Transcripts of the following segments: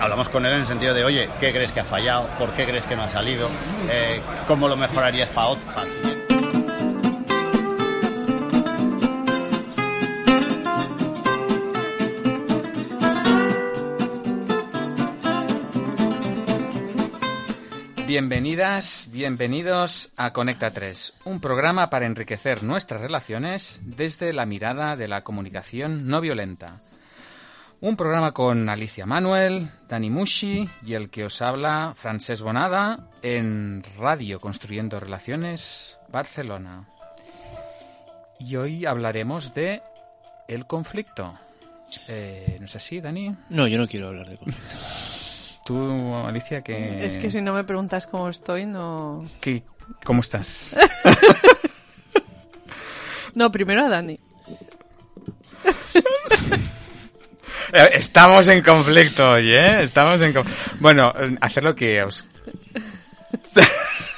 Hablamos con él en el sentido de, oye, ¿qué crees que ha fallado? ¿Por qué crees que no ha salido? Eh, ¿Cómo lo mejorarías para otro? Bienvenidas, bienvenidos a Conecta 3, un programa para enriquecer nuestras relaciones desde la mirada de la comunicación no violenta. Un programa con Alicia Manuel, Dani Mushi y el que os habla, Francesc Bonada, en Radio Construyendo Relaciones, Barcelona. Y hoy hablaremos de el conflicto. Eh, ¿No es así, Dani? No, yo no quiero hablar de conflicto. Tú, Alicia, que... Es que si no me preguntas cómo estoy, no... ¿Qué- ¿Cómo estás? No, primero a Dani. Eh, Estamos en conflicto hoy, ¿eh? Estamos en conflicto. Bueno, eh, hacer lo que os...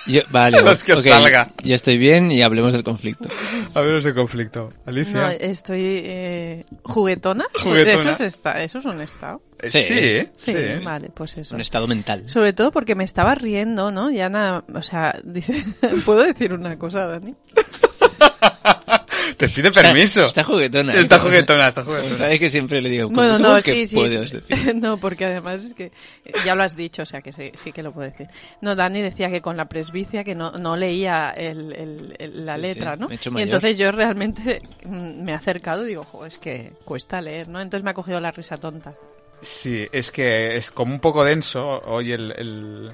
Yo- vale, Los que os salga. Yo estoy bien y hablemos del conflicto. Hablemos de conflicto. No, Alicia. estoy eh, juguetona. Juguetona. Eso es, esta, eso es un estado. Eh, Sí. sí, Sí, sí. vale, pues eso. Un estado mental. Sobre todo porque me estaba riendo, ¿no? Y Ana, o sea, dice, ¿puedo decir una cosa, Dani? Te pide permiso. Está, está juguetona. ¿eh? Está juguetona, está juguetona. Sabes que siempre le digo, Bueno, ¿cómo no, que sí, sí. decir? No, porque además es que eh, ya lo has dicho, o sea que sí, sí que lo puedo decir. No, Dani decía que con la presbicia que no, no leía el, el- el- la Sí, letra, sí, ¿no? me he hecho Y entonces yo realmente mm, me he acercado y digo, jo, es que cuesta leer, ¿no? Entonces me ha cogido la risa tonta. Sí, es que es como un poco denso hoy el, el,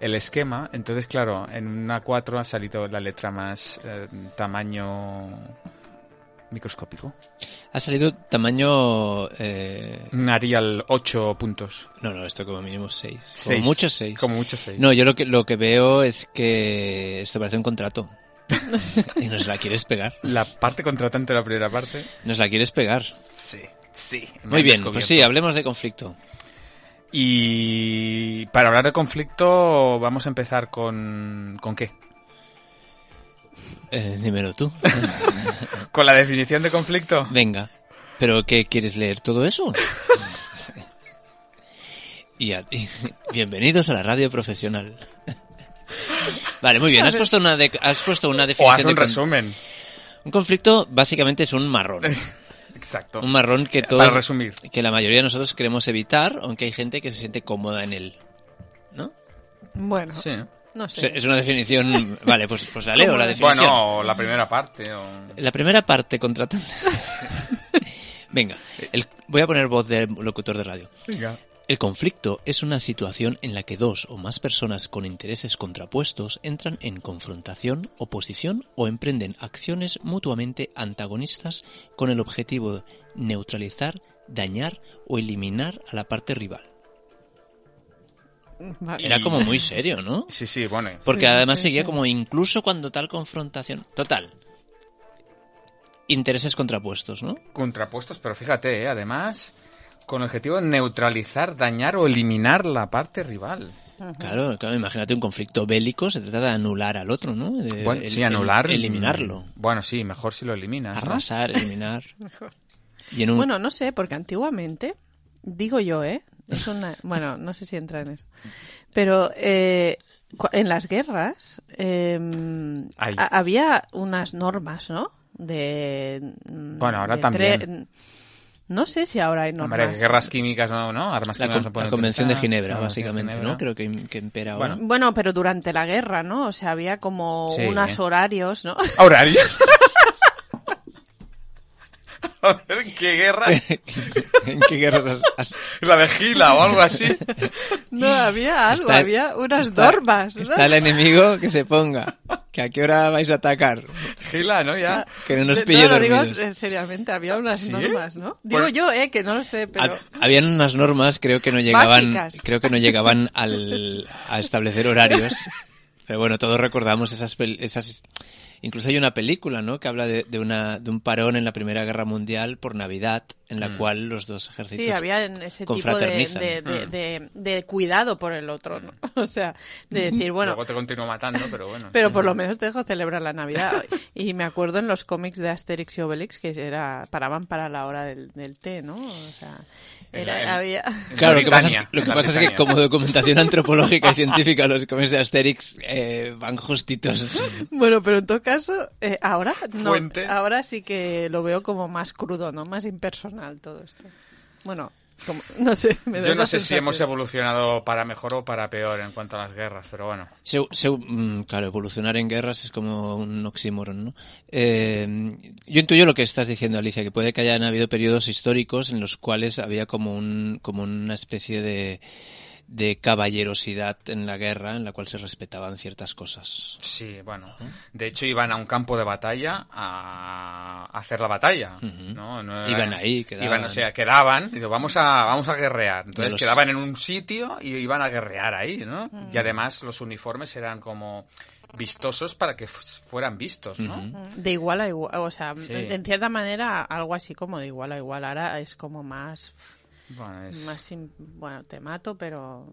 el esquema. Entonces, claro, en una 4 ha salido la letra más eh, tamaño microscópico. Ha salido tamaño... Eh... Arial 8 puntos. No, no, esto como mínimo 6. Como Seis. mucho 6. Como mucho 6. No, yo lo que, lo que veo es que esto parece un contrato. y nos la quieres pegar. La parte contratante de la primera parte. Nos la quieres pegar. Sí, sí. Muy bien, pues sí, hablemos de conflicto. Y para hablar de conflicto, vamos a empezar con. ¿Con qué? Eh, dímelo tú. ¿Con la definición de conflicto? Venga. ¿Pero qué quieres leer todo eso? y, a- y- bienvenidos a la radio profesional. vale, muy bien. Has puesto una, de- has puesto una O haz definición un de resumen. Un conflicto básicamente es un marrón. Exacto. Un marrón que Para todos, resumir. que la mayoría de nosotros queremos evitar, aunque hay gente que se siente cómoda en él. ¿No? Bueno, Sí. no Es- sé. Es una definición. Vale, pues, pues la leo, ¿Cómo la la- definición. Bueno, la primera parte. o- La primera parte contratante. Venga, el- voy a poner voz de locutor de radio. Venga. El conflicto es una situación en la que dos o más personas con intereses contrapuestos entran en confrontación, oposición o emprenden acciones mutuamente antagonistas con el objetivo de neutralizar, dañar o eliminar a la parte rival. Vale. Era como muy serio, ¿no? Sí, sí, bueno. Porque Sí, además sí, seguía sí. como incluso cuando tal confrontación. Total. Intereses contrapuestos, ¿no? Contrapuestos, pero fíjate, ¿eh? además, con el objetivo de neutralizar, dañar o eliminar la parte rival. Claro, claro, imagínate un conflicto bélico, se trata de anular al otro, ¿no? De- Bueno, el- sí, el- anular. eliminarlo. mm, Bueno, sí, mejor si lo eliminas. ¿no? Arrasar, eliminar. Mejor. Y en un... Bueno, no sé, porque antiguamente, digo yo, ¿eh? Es una, bueno, no sé si entra en eso. Pero eh, en las guerras eh, había unas normas, ¿no? De. mm, Bueno, ahora de también. No sé si ahora hay normas. Hombre, guerras químicas no, ¿no? Armas la, químicas con- no la Convención de utilizar. Ginebra, La Convención de básicamente, Ginebra. ¿no? Creo que, que impera ahora. Bueno. Bueno, pero durante la guerra, ¿no? O sea, había como Sí. unos horarios, ¿no? ¿Horario? A ver, ¿qué guerra? ¿En qué guerras has- has- ¿La de Gila o algo así? No, había algo, Está- había unas está- normas. ¿no? Está el enemigo que se ponga. ¿Que a qué hora vais a atacar? Gila, ¿no? Ya. Que no nos No, pille lo digo dormidos. eh, seriamente, había unas ¿Sí? normas, ¿no? Digo Bueno. yo, eh, que no lo sé, pero... Hab- Habían unas normas, creo que no llegaban, Básicas. creo que no llegaban al, a establecer horarios. Pero bueno, todos recordamos esas, pel- esas Incluso hay una película, ¿no? Que habla de, de, una, de un parón en la Primera Guerra Mundial por Navidad, en la Mm. cual los dos ejércitos Sí, había ese tipo de, confraternizan. de, de- Mm. de- de cuidado por el otro, ¿no? O sea, de decir, bueno, Luego te continúo matando, pero bueno. pero por lo menos te dejo celebrar la Navidad. Y me acuerdo en los cómics de Asterix y Obelix que era paraban para la hora del, del té, ¿no? O sea, era, En- había... Claro, lo que pasa es, que- lo en que, la pasa es que Britania. como documentación antropológica y científica los cómics de Asterix eh, van justitos. Bueno, pero en todo caso, eh, ahora no, Fuente. ahora sí que lo veo como más crudo, ¿no? Más impersonal todo esto. Bueno, como- no sé, me da Yo no sé si hemos evolucionado para mejor o para peor en cuanto a las guerras, pero bueno. Se- se- mm, claro, evolucionar en guerras es como un oxímoron, ¿no? Eh, yo intuyo lo que estás diciendo, Alicia, que puede que hayan habido periodos históricos en los cuales había como un, como una especie de, de caballerosidad en la guerra en la cual se respetaban ciertas cosas. Sí, bueno. De hecho, iban a un campo de batalla a hacer la batalla. ¿no? No era- Iban ahí, quedaban. Iban, o sea, quedaban. y digo, vamos a, vamos a guerrear. Entonces los- quedaban en un sitio y iban a guerrear ahí, ¿no? Mm. Y además los uniformes eran como vistosos para que fu- fueran vistos, ¿no? Ujú. De igual a igual, o sea, Sí. en cierta manera algo así como de igual a igual. Ahora es como más, Bueno, es- más bueno, te mato, pero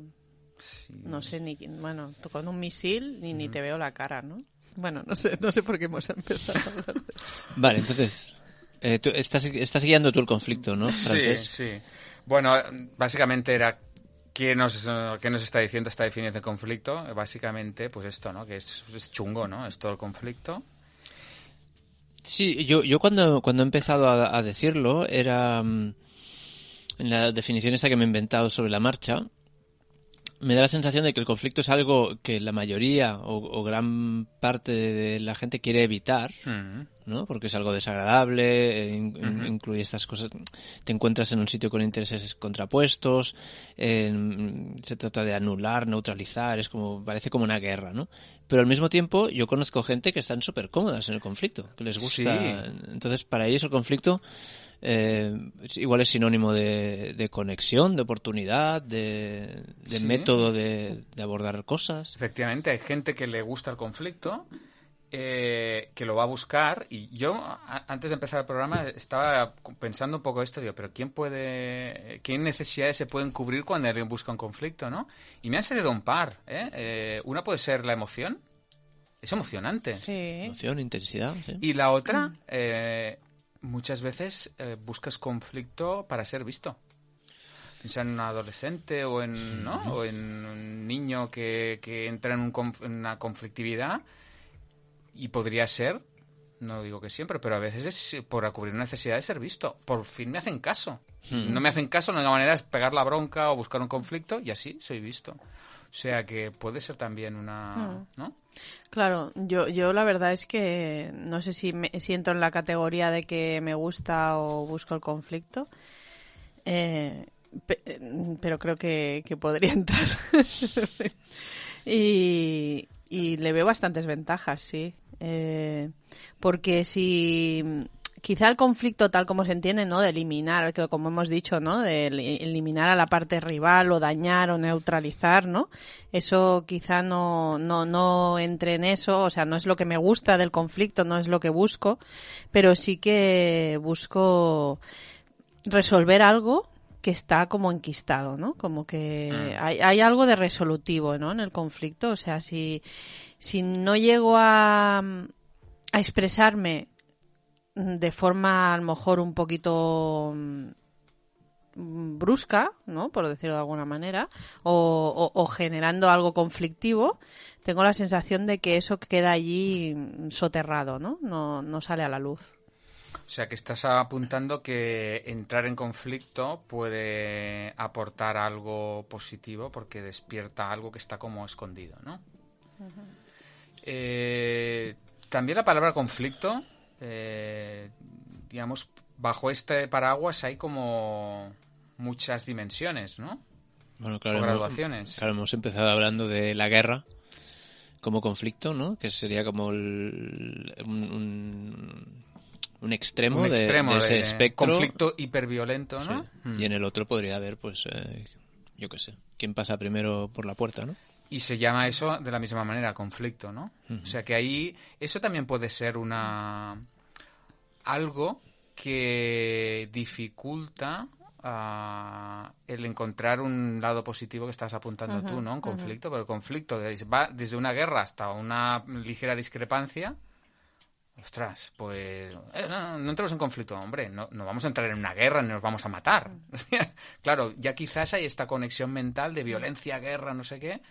sí. no sé ni, bueno, con un misil ni, ni te veo la cara, ¿no? Bueno, no sé, no sé por qué hemos empezado a hablar de Vale, entonces, eh, tú estás, estás guiando tú el conflicto, ¿no, Sí, Francés? sí. Bueno, básicamente era ¿qué nos, qué nos está diciendo esta definición de conflicto? Básicamente, pues esto, ¿no? Que es, es chungo, ¿no? Es todo el conflicto. Sí, yo, yo cuando, cuando he empezado a, a decirlo era mm, en la definición esta que me he inventado sobre la marcha, me da la sensación de que el conflicto es algo que la mayoría o, o gran parte de la gente quiere evitar, Mm. ¿no? Porque es algo desagradable, eh, in- incluye estas cosas. Te encuentras en un sitio con intereses contrapuestos, en- se trata de anular, neutralizar, es como, parece como una guerra, ¿no? Pero al mismo tiempo yo conozco gente que están súper cómodas en el conflicto, que les gusta. Sí. Entonces, para ellos el conflicto eh, igual es sinónimo de, de conexión, de oportunidad, de, de Sí. método de, de abordar cosas. Efectivamente, hay gente que le gusta el conflicto, eh, que lo va a buscar. Y yo, a- antes de empezar el programa, estaba pensando un poco esto, digo, pero ¿quién puede, qué necesidades se pueden cubrir cuando alguien busca un conflicto, no? Y me han salido un par, ¿eh? Eh, una puede ser la emoción. Es emocionante. Sí. Emoción, intensidad, sí. Y la otra, eh, muchas veces eh, buscas conflicto para ser visto. Piensa en un adolescente o en, ¿no? o en un niño que, que entra en, un conf- en una conflictividad y podría ser, no digo que siempre, pero a veces es por cubrir una necesidad de ser visto. Por fin me hacen caso. Hmm. No me hacen caso, la única manera es pegar la bronca o buscar un conflicto y así soy visto. O sea que puede ser también una... Mm. ¿no? Claro, yo, yo la verdad es que no sé si, me, si entro en la categoría de que me gusta o busco el conflicto, eh, pe- pero creo que, que podría entrar. y, y le veo bastantes ventajas, sí. Eh, porque si quizá el conflicto tal como se entiende, ¿no? De eliminar, que como hemos dicho, ¿no? De eli- eliminar a la parte rival o dañar o neutralizar, ¿no? Eso quizá no, no, no entre en eso, o sea, no es lo que me gusta del conflicto, no es lo que busco, pero sí que busco resolver algo que está como enquistado, ¿no? Como que Mm. hay, hay algo de resolutivo, ¿no? En el conflicto, o sea, si, si no llego a, a expresarme de forma a lo mejor un poquito mm, brusca, ¿no? Por decirlo de alguna manera, o, o- o generando algo conflictivo, tengo la sensación de que eso queda allí soterrado, ¿no? No, no sale a la luz. O sea, que estás apuntando que entrar en conflicto puede aportar algo positivo porque despierta algo que está como escondido, ¿no? Eh, también la palabra conflicto, eh, digamos, bajo este paraguas hay como muchas dimensiones, ¿no? Bueno, O claro, hemos- graduaciones. Claro, hemos empezado hablando de la guerra como conflicto, ¿no? Que sería como el- un, un, un extremo, Un de- ese de espectro. conflicto hiperviolento, ¿no? Sí. Mm. Y en el otro podría haber, pues, eh, yo qué sé, quién pasa primero por la puerta, ¿no? Y se llama eso de la misma manera, conflicto, ¿no? O sea que ahí eso también puede ser una algo que dificulta ah, el encontrar un lado positivo que estás apuntando tú, ¿no? Un conflicto, pero el conflicto va desde una guerra hasta una ligera discrepancia. Ostras, pues eh, no, no entramos en conflicto, hombre, no, no vamos a entrar en una guerra ni nos vamos a matar. claro, ya quizás hay esta conexión mental de violencia, guerra, no sé qué,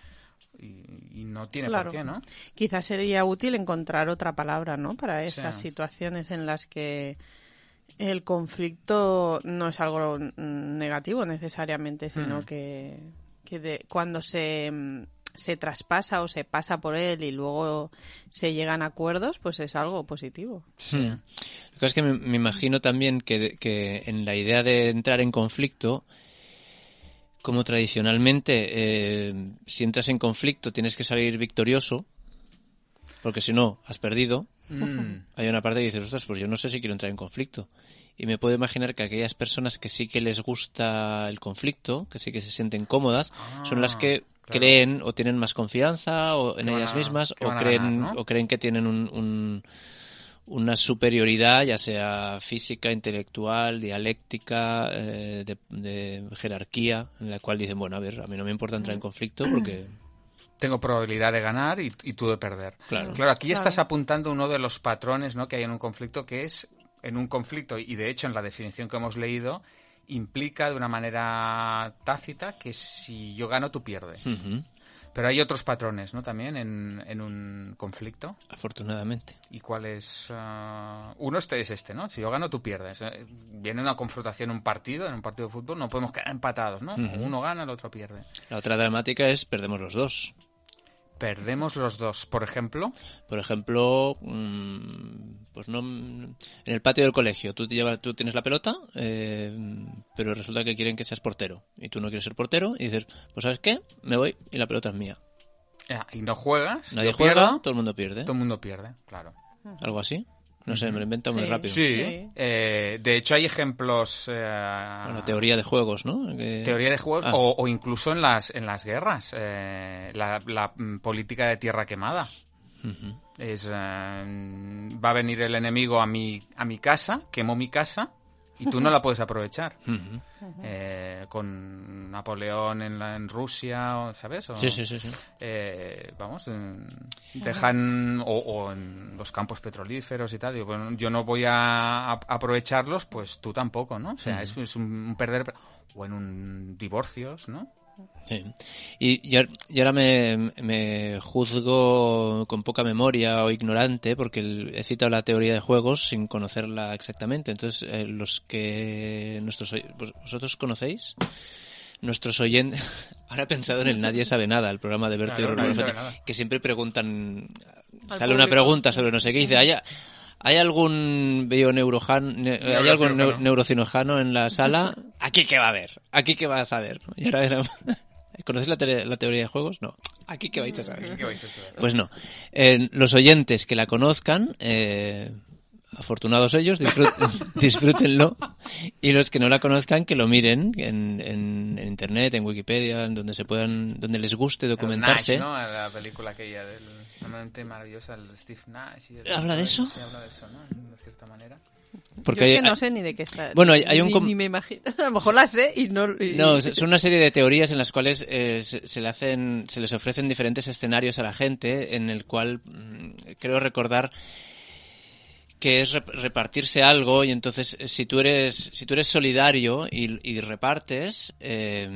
y, y no tiene Claro. por qué, ¿no? Quizás sería útil encontrar otra palabra, ¿no? Para esas Sí. situaciones en las que el conflicto no es algo negativo necesariamente, sino Mm. que, que de- cuando se, se traspasa o se pasa por él y luego se llegan a acuerdos, pues es algo positivo. Lo que pasa es que me, me imagino también que, que en la idea de entrar en conflicto, como tradicionalmente, eh, si entras en conflicto tienes que salir victorioso, porque si no, has perdido. Mm. Hay una parte que dices, ostras, pues yo no sé si quiero entrar en conflicto. Y me puedo imaginar que aquellas personas que sí que les gusta el conflicto, que sí que se sienten cómodas, son las que Ah, claro. creen o tienen más confianza o en Que ellas mismas que o creen, ganar, ¿no? o creen que tienen un, un- una superioridad, ya sea física, intelectual, dialéctica, eh, de, de jerarquía, en la cual dicen, bueno, a ver, a mí no me importa entrar en conflicto porque... tengo probabilidad de ganar y, y tú de perder. Claro. aquí Claro. estás apuntando uno de los patrones ¿no? que hay en un conflicto, que es en un conflicto, y de hecho en la definición que hemos leído, implica de una manera tácita que si yo gano, tú pierdes. Pero hay otros patrones ¿no? también en, en un conflicto. afortunadamente. ¿Y cuál es? ah, uno este es este, ¿no? Si yo gano, tú pierdes. Eh, Viene una confrontación en un partido, en un partido de fútbol, no podemos quedar empatados, ¿no? Uno gana, el otro pierde. La otra dramática es perdemos los dos. Perdemos los dos, por ejemplo. Por ejemplo, mm, pues no en el patio del colegio, tú te llevas, tú tienes la pelota, eh, pero resulta que quieren que seas portero y tú no quieres ser portero y dices, pues sabes qué, me voy y la pelota es mía. Ah, y no juegas, Nadie juega, pierdo, todo el mundo pierde. todo el mundo pierde, claro. Algo así. No sé, me lo invento muy rápido. Sí, Sí. eh, de hecho hay ejemplos... eh, Bueno, teoría de juegos, ¿no? Que- teoría de juegos Ah. o, o incluso en las, en las guerras, eh, la, la, mm, política de tierra quemada. Es, eh, va a venir el enemigo a mi, a mi casa, quemó mi casa y tú no la puedes aprovechar. Eh, con Napoleón en, la, en Rusia, o- ¿sabes? O- Sí, sí, sí, sí. eh, vamos, dejan, o, o en los campos petrolíferos y tal, digo, bueno, yo no voy a, a- aprovecharlos, pues tú tampoco, ¿no? O sea, es, es un perder, o en un divorcios, ¿no? Sí. Y, y ahora- y ahora me, me juzgo con poca memoria o ignorante porque he citado la teoría de juegos sin conocerla exactamente. Entonces, eh, los que nuestros vosotros conocéis, nuestros oyentes, ahora he pensado en el Nadie sabe nada, el programa de Berto y Claro, nada. que siempre preguntan, Al sale una pregunta sobre no sé qué y dice, ¿hay, ¿hay algún bioneurojano, ne- ¿hay algún neu- Neurocirujano. en la sala? ¿Aquí qué va a haber? ¿Aquí qué vas a ver? Y ahora era- ¿Conocéis la, te- la teoría de juegos? No. ¿Aquí qué vais a saber? ¿Qué vais a hacer? Pues no. Eh, los oyentes que la conozcan, eh, afortunados ellos, disfrut- disfrútenlo. Y los que no la conozcan, que lo miren en, en- en internet, en Wikipedia, en donde se puedan, donde les guste documentarse. Nash, ¿no? La película aquella del normalmente maravillosa, el Steve Nash. y el- ¿Habla de eso? Sí, habla de eso, ¿no? De cierta manera. Porque Yo es hay- que no sé ni de qué está. Bueno, hay- hay un ni, me imagino. A lo mejor la sé y no. y- No, es- son una serie de teorías en las cuales eh, se, se le hacen, se les ofrecen diferentes escenarios a la gente, en el cual mm, creo recordar que es rep- repartirse algo y entonces eh, si tú eres si tú eres solidario y, y repartes eh,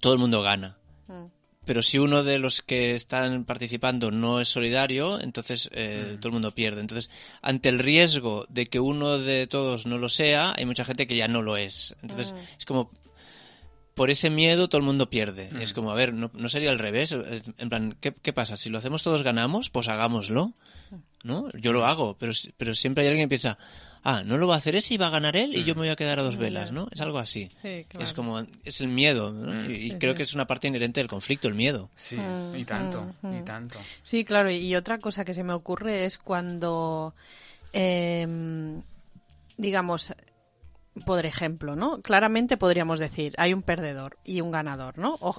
todo el mundo gana. Mm. Pero si uno de los que están participando no es solidario, entonces eh, todo el mundo pierde. Entonces, ante el riesgo de que uno de todos no lo sea, hay mucha gente que ya no lo es. Entonces, es como, por ese miedo todo el mundo pierde. Es como, a ver, no, no sería al revés. En plan, ¿qué, qué pasa? Si lo hacemos todos ganamos, pues hagámoslo. ¿No? Yo lo hago, pero, pero siempre hay alguien que piensa, ah, no lo va a hacer ese y va a ganar él y yo me voy a quedar a dos velas, ¿no? Es algo así. Sí, claro. Es como, es el miedo, ¿no? Y, y Sí, creo sí. que es una parte inherente del conflicto, el miedo. Sí, Mm, y tanto, mm, y mm. tanto. Sí, claro. Y otra cosa que se me ocurre es cuando, em, digamos, por ejemplo, ¿no? Claramente podríamos decir, hay un perdedor y un ganador, ¿no? O,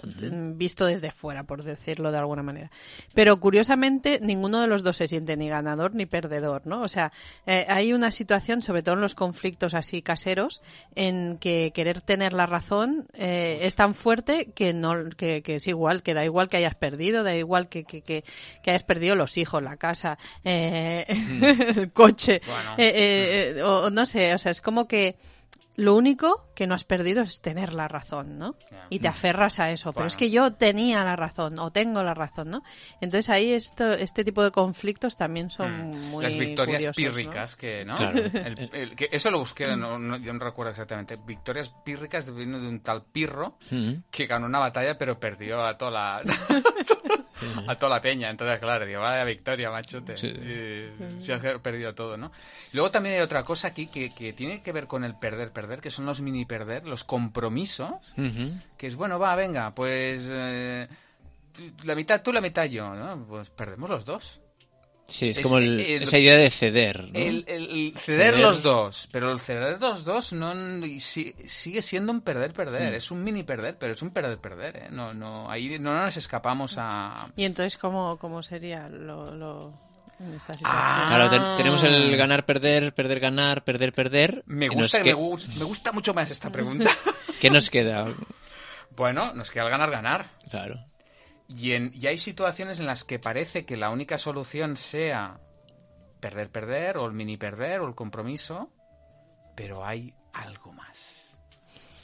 Visto desde fuera, por decirlo de alguna manera. Pero curiosamente, ninguno de los dos se siente ni ganador ni perdedor, ¿no? O sea, eh, hay una situación, sobre todo en los conflictos así caseros, en que querer tener la razón eh, es tan fuerte que no que, que, es igual, que da igual que hayas perdido, da igual que, que, que, hayas perdido los hijos, la casa, eh, el coche, o no sé, o sea, es como que lo único que no has perdido es tener la razón, ¿no? Y te aferras a eso. Pero es que yo tenía la razón o tengo la razón, ¿no? Entonces ahí esto, este tipo de conflictos también son mm. muy Las victorias pírricas, que, ¿no? que eso lo busqué, no, yo no recuerdo exactamente. Victorias pírricas vino de un tal Pirro mm. que ganó una batalla pero perdió a toda la... a toda la peña. Entonces, claro, digo, vaya victoria, machote. se ha perdido todo, ¿no? Luego también hay otra cosa aquí que, que tiene que ver con el perder, perder, que son los mini perder, los compromisos, que es, bueno, va, venga, pues eh, la mitad tú, la mitad yo, ¿no? Pues perdemos los dos. Sí, es, como esa idea de ceder. ¿no? El, ceder, los dos, pero el ceder los dos no sigue siendo un perder-perder. Mm. Es un mini perder, pero es un perder-perder. ¿eh? No, no, ahí no nos escapamos a... ¿Y entonces cómo, cómo sería lo, en esta ah. situación? claro, tenemos el ganar-perder, perder-ganar, perder-perder. Me gusta, me, me gusta mucho más esta pregunta. ¿Qué nos queda? Bueno, nos queda el ganar-ganar. Claro. Y, en, y hay situaciones en las que parece que la única solución sea perder, perder, o el mini perder, o el compromiso, pero hay algo más.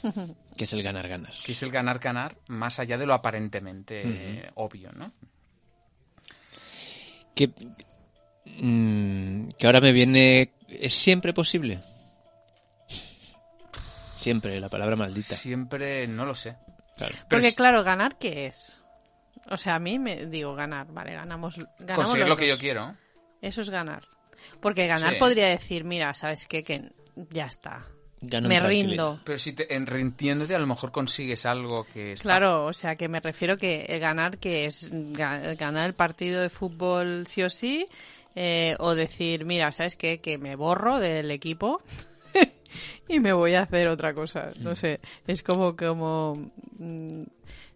que es el ganar, ganar. Que es el ganar, ganar, más allá de lo aparentemente obvio, ¿no? Que, mm, que ahora me viene... ¿Es siempre posible? Siempre, la palabra maldita. Siempre, no lo sé. Porque, claro, ganar, ¿qué es? O sea, a mí me digo ganar, vale, ganamos. ganamos Conseguir lo que yo quiero. Eso es ganar. Porque ganar podría decir, mira, ¿sabes qué? Que ya está. me rindo. Pero si te, en rindiéndote a lo mejor consigues algo que es Claro, o sea, que me refiero que ganar que es ganar el partido de fútbol sí o sí eh, o decir, mira, ¿sabes qué? Que me borro del equipo y me voy a hacer otra cosa. No mm. sé, es como como mm,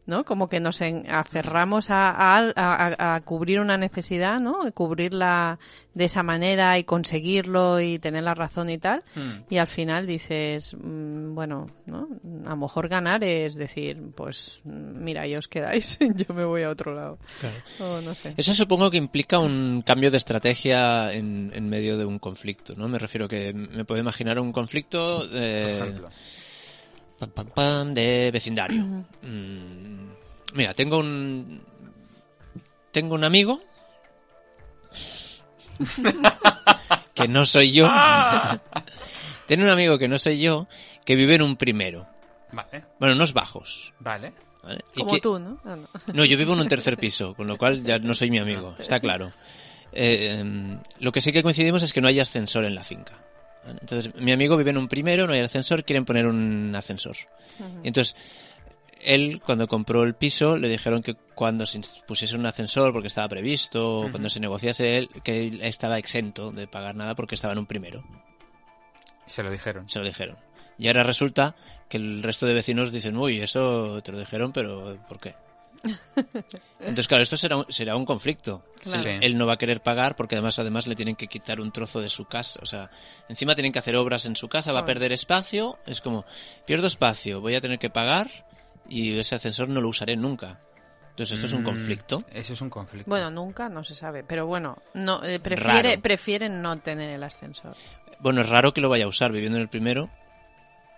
¿no? Como que nos aferramos a, cubrir una necesidad, ¿no? Cubrirla de esa manera y conseguirlo y tener la razón y tal. Hmm. Y al final dices, mm, bueno, ¿no? A lo mejor ganar es decir, pues mira, ahí os quedáis, yo me voy a otro lado. no sé. Eso supongo que implica un cambio de estrategia en, en medio de un conflicto, ¿no? Me refiero que me puedo imaginar un conflicto... de pam, pam, de vecindario. Mm, mira, tengo un. Tengo un amigo. que no soy yo. Tengo un amigo que no soy yo, que vive en un primero. Vale. Bueno, unos bajos. Vale. Como tú, ¿no? Ah, ¿no? ¿no? yo vivo en un tercer piso, con lo cual ya no soy mi amigo, está claro. Eh, em, lo que sí que coincidimos es que no hay ascensor en la finca. Entonces, mi amigo vive en un primero, no hay ascensor, quieren poner un ascensor. entonces, él, cuando compró el piso, le dijeron que cuando se pusiese un ascensor, porque estaba previsto, cuando se negociase él, que él estaba exento de pagar nada porque estaba en un primero. Se lo dijeron. Se lo dijeron. Y ahora resulta que el resto de vecinos dicen, uy, eso te lo dijeron, pero ¿por qué? Entonces, claro, esto será un, será un conflicto. Él no va a querer pagar porque además además le tienen que quitar un trozo de su casa. O sea, encima tienen que hacer obras en su casa, va a perder espacio. Es como, pierdo espacio, voy a tener que pagar y ese ascensor no lo usaré nunca. Entonces, esto es un mm, conflicto. Eso es un conflicto. Bueno, nunca, no se sabe. Pero bueno, no eh, prefiere, prefieren no tener el ascensor. Bueno, es raro que lo vaya a usar viviendo en el primero.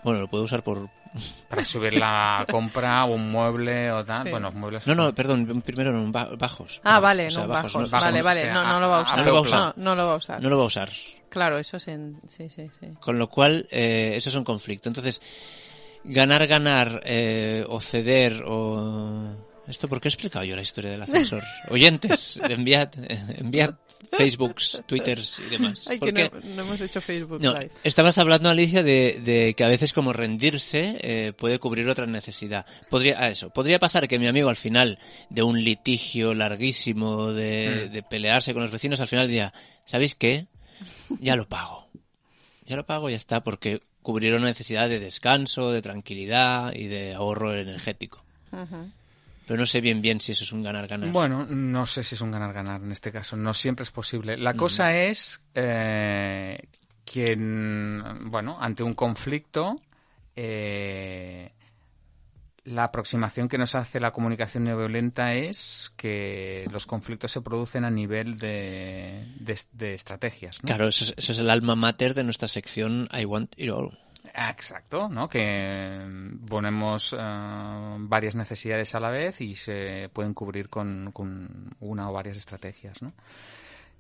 Bueno, lo puedo usar por... Para subir la compra o un mueble o tal. Bueno, muebles... No, no, perdón, primero no, bajos. Ah, vale, no, bajos. Vale, vale, no, no lo va a usar. No lo va a usar. No, lo va a usar. No lo va a usar. Claro, eso es en... Sí, sí, sí. Con lo cual, eh, eso es un conflicto. Entonces, ganar, ganar eh, o ceder o... ¿Esto por qué he explicado yo la historia del ascensor? Oyentes, enviad, enviad Facebooks, Twitters y demás. Ay, que no, hemos hecho Facebook Live. Estabas hablando, Alicia, de, que a veces como rendirse eh, puede cubrir otra necesidad. Podría, ah, eso, podría pasar que mi amigo al final de un litigio larguísimo, de, mm. de pelearse con los vecinos, al final diría, ¿sabéis qué? Ya lo pago yo lo pago y ya está, porque cubrieron necesidad de descanso, de tranquilidad y de ahorro energético. Pero no sé bien bien si eso es un ganar-ganar. Bueno, no sé si es un ganar-ganar en este caso. No siempre es posible. La cosa es eh, que, bueno, ante un conflicto, eh, la aproximación que nos hace la comunicación no violenta es que los conflictos se producen a nivel de, de, estrategias. Claro, eso es, el alma mater de nuestra sección I Want It All. Exacto, ¿no? Que ponemos eh, varias necesidades a la vez y se pueden cubrir con, una o varias estrategias, ¿no?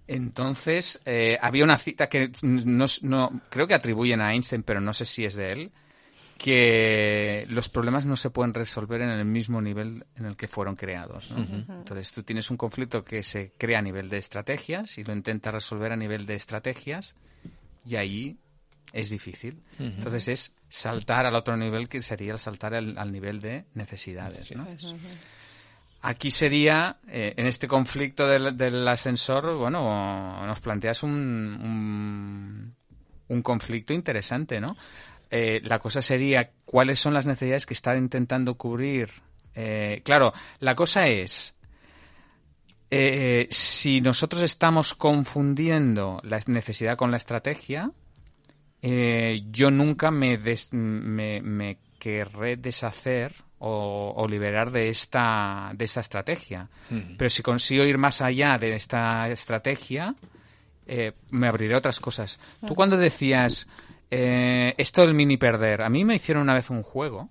Entonces, eh, había una cita que no, no, creo que atribuyen a Einstein, pero no sé si es de él, que los problemas no se pueden resolver en el mismo nivel en el que fueron creados. Entonces tú tienes un conflicto que se crea a nivel de estrategias y lo intentas resolver a nivel de estrategias y ahí es difícil. Entonces es saltar al otro nivel que sería el saltar al, nivel de necesidades. Aquí sería, eh, en este conflicto del, ascensor, bueno, nos planteas un, un, un conflicto interesante, ¿no? Eh, la cosa sería cuáles son las necesidades que está intentando cubrir. Eh, claro, la cosa es, eh, si nosotros estamos confundiendo la necesidad con la estrategia, yo nunca me, me, querré deshacer o, liberar de esta, de esta estrategia. Pero si consigo ir más allá de esta estrategia, me abriré otras cosas. Tú cuando decías eh, esto del mini perder. A mí me hicieron una vez un juego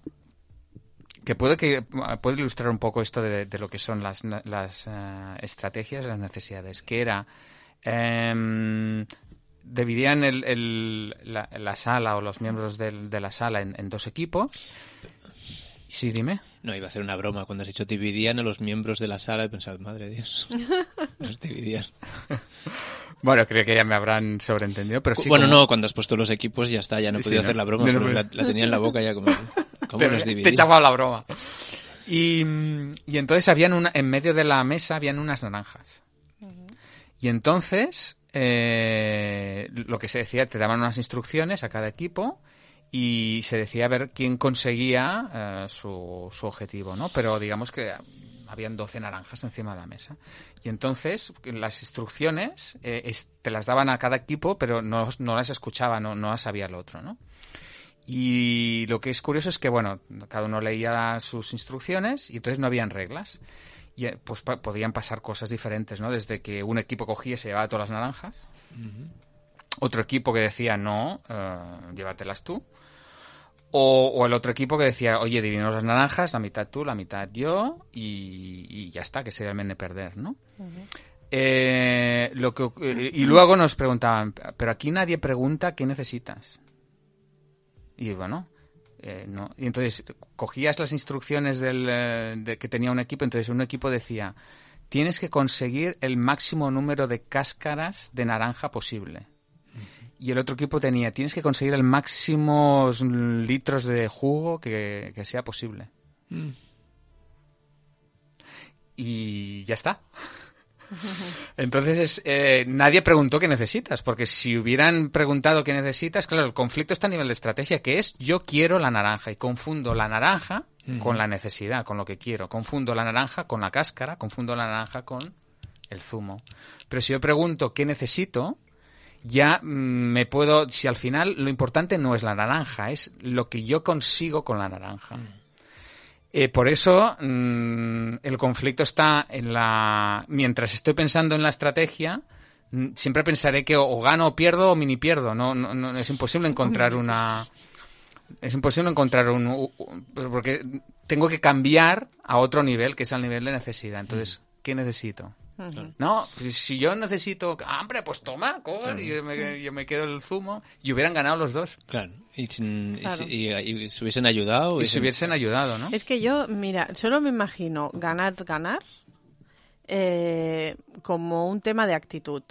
que puede que puede ilustrar un poco esto de, lo que son las, las uh, estrategias, las necesidades. Que era eh, dividían el, la, sala o los miembros de la sala en, dos equipos. Sí, dime. No, iba a hacer una broma. Cuando has dicho dividían a los miembros de la sala, he pensado, madre de Dios, los dividían. Bueno, creo que ya me habrán sobreentendido, pero sí. Bueno, no, cuando has puesto los equipos ya está, ya no he podido hacer la broma, la, tenía en la boca ya como. ¿Cómo te, Te echaba la broma. Y, y entonces habían una, en medio de la mesa habían unas naranjas. Y entonces, eh, lo que se decía, te daban unas instrucciones a cada equipo y se decía a ver quién conseguía eh, su, su objetivo, ¿no? Pero digamos que habían 12 naranjas encima de la mesa. Y entonces las instrucciones eh, te las daban a cada equipo, pero no, las escuchaba, no, no las sabía el otro, ¿no? Y lo que es curioso es que, bueno, cada uno leía sus instrucciones y entonces no habían reglas. Y eh, pues podían pasar cosas diferentes, ¿no? Desde que un equipo cogía y se llevaba todas las naranjas. Otro equipo que decía, no, eh, llévatelas tú. O, el otro equipo que decía, oye, dividimos las naranjas, la mitad tú, la mitad yo, y, ya está, que sería el men de perder, ¿no? Eh, lo que, y luego nos preguntaban, pero aquí nadie pregunta qué necesitas. Y bueno, eh, no. Y entonces cogías las instrucciones del, eh, de, que tenía un equipo, entonces un equipo decía, tienes que conseguir el máximo número de cáscaras de naranja posible y el otro equipo tenía, tienes que conseguir el máximo litros de jugo que, sea posible. Mm. Y ya está. Entonces, eh, nadie preguntó qué necesitas, porque si hubieran preguntado qué necesitas, claro, el conflicto está a nivel de estrategia, que es yo quiero la naranja y confundo la naranja con la necesidad, con lo que quiero. Confundo la naranja con la cáscara, confundo la naranja con el zumo. Pero si yo pregunto qué necesito, ya mm, me puedo, si al final lo importante no es la naranja, es lo que yo consigo con la naranja. Mm. Eh, por eso mm, el conflicto está en la... Mientras estoy pensando en la estrategia, siempre pensaré que o, gano o pierdo o mini pierdo. No, no, es imposible encontrar una... Es imposible encontrar un... Porque tengo que cambiar a otro nivel, que es al nivel de necesidad. Entonces, ¿qué necesito? No, pues si yo necesito hambre, pues toma, coge, y yo me, quedo el zumo y hubieran ganado los dos. Claro, y, se hubiesen ayudado. Y se hubiesen ayudado, ¿no? Es que yo, mira, solo me imagino ganar, ganar eh, como un tema de actitud.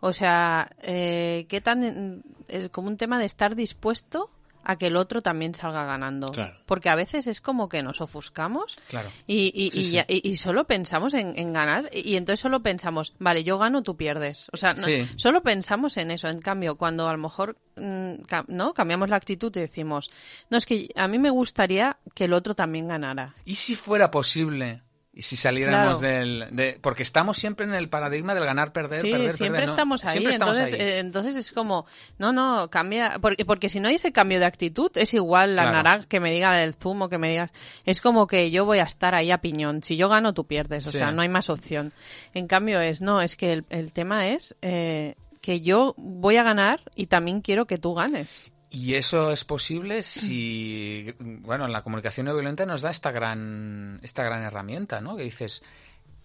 O sea, eh, ¿qué tan, como un tema de estar dispuesto a que el otro también salga ganando. Claro. Porque a veces es como que nos ofuscamos Claro. y, y, Sí, y sí. ya- y- y solo pensamos en, en ganar y entonces solo pensamos, vale, yo gano, tú pierdes. O sea, no- Sí. solo pensamos en eso. En cambio, cuando a lo mejor mm, no cambiamos la actitud y decimos, no, es que a mí me gustaría que el otro también ganara. ¿Y si fuera posible? ¿Y si saliéramos Claro. del...? de- porque estamos siempre en el paradigma del ganar, perder, Sí, perder, siempre perder, ¿no? estamos ahí. Siempre estamos entonces, ahí. eh, entonces es como, no, no, cambia. Porque, porque si no hay ese cambio de actitud, es igual la Claro. naranja que me diga el zumo, que me digas. Es como que yo voy a estar ahí a piñón. Si yo gano, tú pierdes. O Sí. sea, no hay más opción. En cambio, es, no, es que el, el tema es eh, que yo voy a ganar y también quiero que tú ganes. Y eso es posible si, bueno, la comunicación no violenta nos da esta gran, esta gran herramienta, ¿no? Que dices,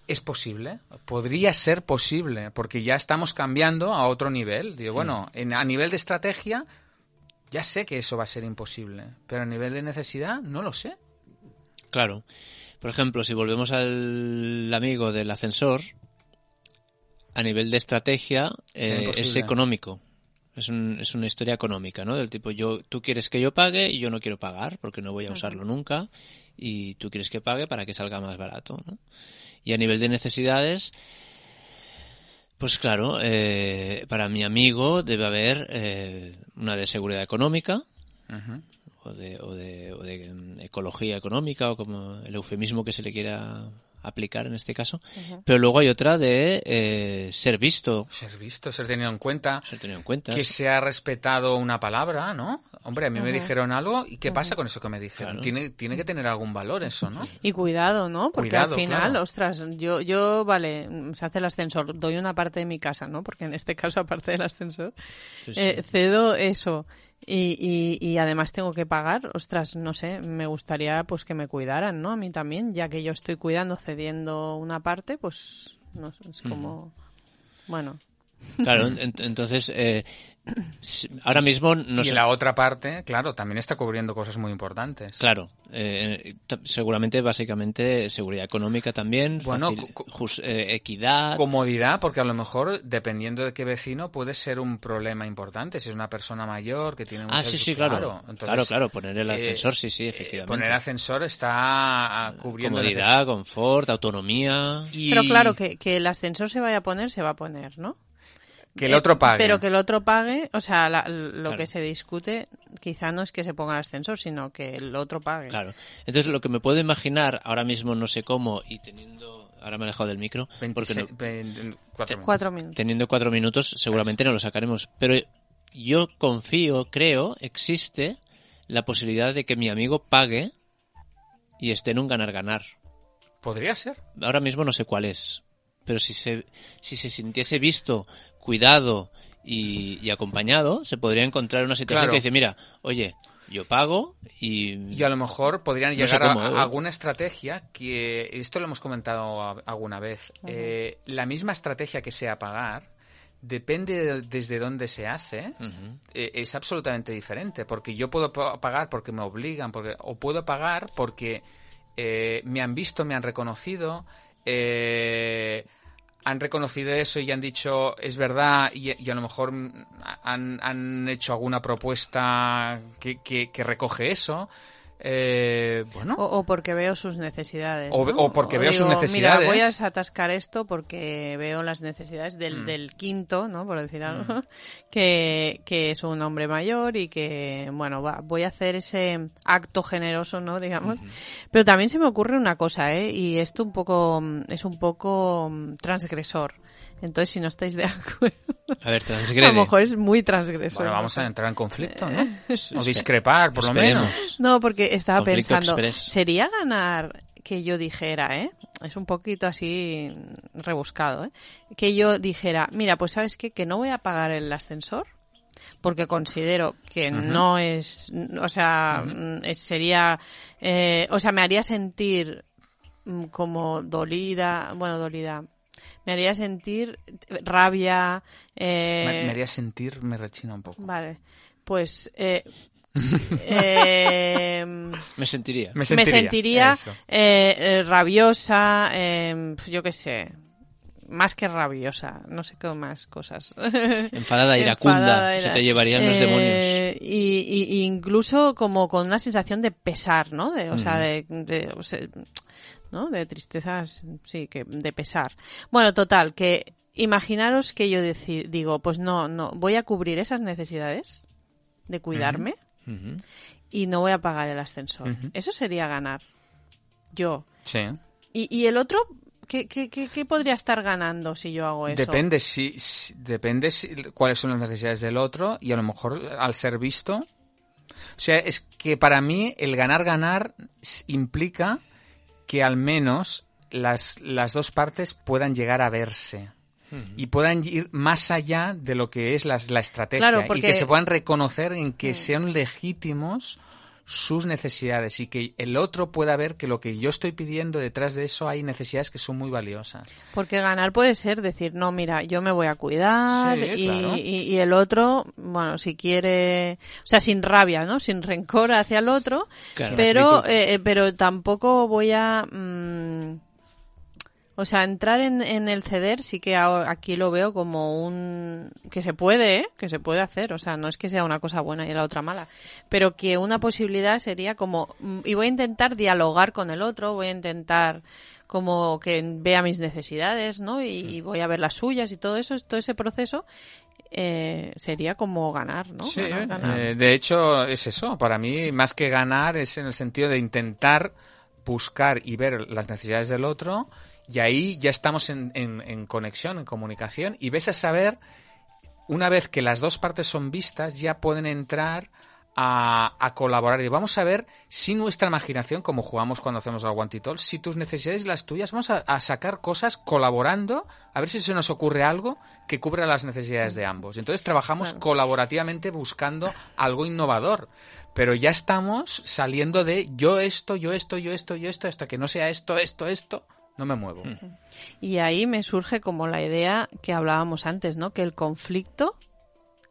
es posible, podría ser posible, porque ya estamos cambiando a otro nivel. Digo, bueno, en, a nivel de estrategia, ya sé que eso va a ser imposible, pero a nivel de necesidad, no lo sé. Claro. Por ejemplo, si volvemos al amigo del ascensor, a nivel de estrategia eh, es imposible. económico. Es, un- es una historia económica, ¿no? Del tipo, yo, tú quieres que yo pague y yo no quiero pagar porque no voy a usarlo nunca y tú quieres que pague para que salga más barato, ¿no? Y a nivel de necesidades, pues claro, eh, para mi amigo debe haber eh, una de seguridad económica, o de, o de, o de mm, ecología económica o como el eufemismo que se le quiera aplicar en este caso. Pero luego hay otra de eh, ser visto, Ser visto, ser tenido en cuenta, ser tenido en cuenta. que se ha respetado una palabra, ¿no? Hombre, a mí me dijeron algo y ¿qué pasa con eso que me dijeron? Claro. Tiene, tiene que tener algún valor eso, ¿no? Y cuidado, ¿no? Porque Cuidado, al final, claro. ostras, yo, yo, vale, se hace el ascensor, doy una parte de mi casa, ¿no? Porque en este caso, aparte del ascensor, Sí, sí. eh, cedo eso. Y, y, y además tengo que pagar, ostras, no sé, me gustaría pues que me cuidaran, ¿no? A mí también, ya que yo estoy cuidando, cediendo una parte, pues no sé, es como, bueno, Claro, en- entonces, eh, ahora mismo no y sé. la otra parte, claro, también está cubriendo cosas muy importantes. Claro, eh, seguramente, básicamente, seguridad económica también, Bueno, jus- eh, equidad. Comodidad, porque a lo mejor, dependiendo de qué vecino, puede ser un problema importante. Si es una persona mayor que tiene Ah, muchas- sí, sí, claro. Entonces, claro, claro, poner el eh, ascensor, sí, sí, eh, efectivamente. Poner ascensor está ah, cubriendo Comodidad, confort, autonomía. y pero claro, que, que el ascensor se vaya a poner, se va a poner, ¿no? Que el Eh, otro pague. Pero que el otro pague, o sea, la- lo Claro. que se discute quizá no es que se ponga el ascensor, sino que el otro pague. Claro. Entonces, lo que me puedo imaginar, ahora mismo no sé cómo, y teniendo. Ahora me he alejado del micro. Porque 26, no- 24 minutos. Cuatro minutos. teniendo cuatro minutos, seguramente no lo sacaremos. Pero yo confío, creo, existe la posibilidad de que mi amigo pague y esté en un ganar-ganar. Podría ser. Ahora mismo no sé cuál es. Pero si se, si se sintiese visto, cuidado y, y acompañado, se podría encontrar una situación Claro. que dice, mira, oye, yo pago y... Y a lo mejor podrían No llegar a- cómo, a, ¿eh? alguna estrategia que, esto lo hemos comentado a- alguna vez, eh, la misma estrategia que sea pagar, depende de- desde dónde se hace, eh, es absolutamente diferente, porque yo puedo pa- pagar porque me obligan, porque, o puedo pagar porque eh, me han visto, me han reconocido, eh, han reconocido eso y han dicho es verdad y, a lo mejor han, han hecho alguna propuesta que- que recoge eso. Eh, bueno, O, o porque veo sus necesidades. O- ¿no? o porque veo sus necesidades. Mira, voy a desatascar esto porque veo las necesidades del, Mm. del quinto, ¿no? Por decir algo, que, que es un hombre mayor y que, bueno, va, voy a hacer ese acto generoso, ¿no? Digamos. Pero también se me ocurre una cosa, ¿eh? Y esto un poco, mm, es un poco mm, transgresor. Entonces, si no estáis de acuerdo, A ver, a transgrede. lo mejor es muy transgresor. bueno, ¿no? vamos a entrar en conflicto, ¿no? O discrepar, por lo esperemos. menos. No, porque estaba Conflicto pensando, express. sería ganar que yo dijera, ¿eh? Es un poquito así rebuscado, ¿eh? Que yo dijera, mira, pues sabes qué, que no voy a pagar el ascensor porque considero que no es, o sea, es- sería, eh, o sea, me haría sentir mm, como dolida, bueno, dolida, me haría sentir rabia, eh, Me, me haría sentir, me rechina un poco. Vale, pues eh, eh, Me sentiría. Me me sentiría. eh, eh, rabiosa, eh, yo qué sé, más que rabiosa, no sé qué más cosas. Enfadada, iracunda, Enfadada, se te llevarían los demonios. Y, y- incluso como con una sensación de pesar, ¿no? De, o sea, de, de- o sea, ¿no? De tristezas, sí, que de pesar. Bueno, total, que imaginaros que yo digo, pues no, no, voy a cubrir esas necesidades de cuidarme y no voy a pagar el ascensor. Eso sería ganar. Yo. Sí. ¿Y, y el otro? ¿Qué, qué, qué, qué podría estar ganando si yo hago eso? Depende si, si- depende si- cuáles son las necesidades del otro y a lo mejor al ser visto. O sea, es que para mí el ganar ganar s- implica que al menos las, las dos partes puedan llegar a verse y puedan ir más allá de lo que es las- la estrategia Claro, y que se puedan reconocer en que Mm. sean legítimos sus necesidades y que el otro pueda ver que lo que yo estoy pidiendo detrás de eso hay necesidades que son muy valiosas. Porque ganar puede ser decir, no, mira, yo me voy a cuidar Sí, y, claro. y- y el otro, bueno, si quiere, o sea, sin rabia, ¿no? Sin rencor hacia el otro, Claro. pero, eh, eh, pero tampoco voy a, mm, o sea, entrar en, en el ceder sí que ahora- aquí lo veo como un, que se puede, ¿eh? Que se puede hacer, o sea, no es que sea una cosa buena y la otra mala, pero que una posibilidad sería como, mm, y voy a intentar dialogar con el otro, voy a intentar como que vea mis necesidades, ¿no? Y, y voy a ver las suyas y todo eso, todo ese proceso eh, sería como ganar, ¿no? Sí, Ganar, ganar. eh, de hecho es eso. Para mí, más que ganar, es en el sentido de intentar buscar y ver las necesidades del otro y ahí ya estamos en, en- en conexión, en comunicación y ves a saber, una vez que las dos partes son vistas, ya pueden entrar a, a colaborar y vamos a ver si nuestra imaginación, como jugamos cuando hacemos el guantitol, si tus necesidades y las tuyas, vamos a, a sacar cosas colaborando, a ver si se nos ocurre algo que cubra las necesidades de ambos. Entonces trabajamos Claro. colaborativamente buscando algo innovador. Pero ya estamos saliendo de yo esto, yo esto, yo esto, yo esto, hasta que no sea esto, esto, esto, no me muevo. Y ahí me surge como la idea que hablábamos antes, ¿no? Que el conflicto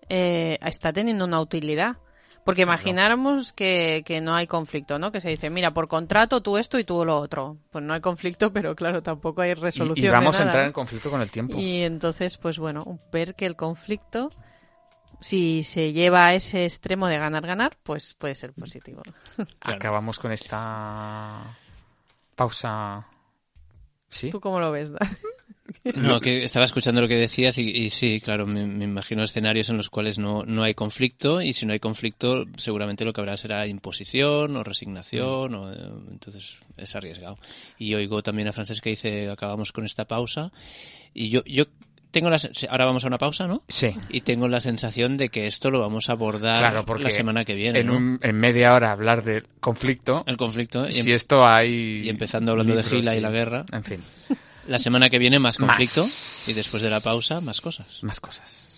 eh, está teniendo una utilidad. Porque imagináramos que, que no hay conflicto, ¿no? Que se dice, mira, por contrato tú esto y tú lo otro. Pues no hay conflicto, pero claro, tampoco hay resolución. y vamos a nada, entrar en conflicto con el tiempo. Y entonces, pues bueno, ver que el conflicto, si se lleva a ese extremo de ganar-ganar, pues puede ser positivo. Acabamos con esta pausa. ¿Sí? ¿Tú cómo lo ves, David? No, que estaba escuchando lo que decías y, y sí, claro, me, me imagino escenarios en los cuales no, no hay conflicto y si no hay conflicto seguramente lo que habrá será imposición o resignación o, eh, entonces es arriesgado. Y oigo también a Francesca que dice acabamos con esta pausa y yo, yo tengo la, ahora vamos a una pausa, ¿no? Sí. Y tengo la sensación de que esto lo vamos a abordar Claro, porque la semana que viene, en, ¿no? un- en media hora hablar del conflicto. El conflicto y, em- Si esto hay. y empezando hablando de Gila y la guerra. En fin, la semana que viene más Más. conflicto y después de la pausa más cosas. más cosas.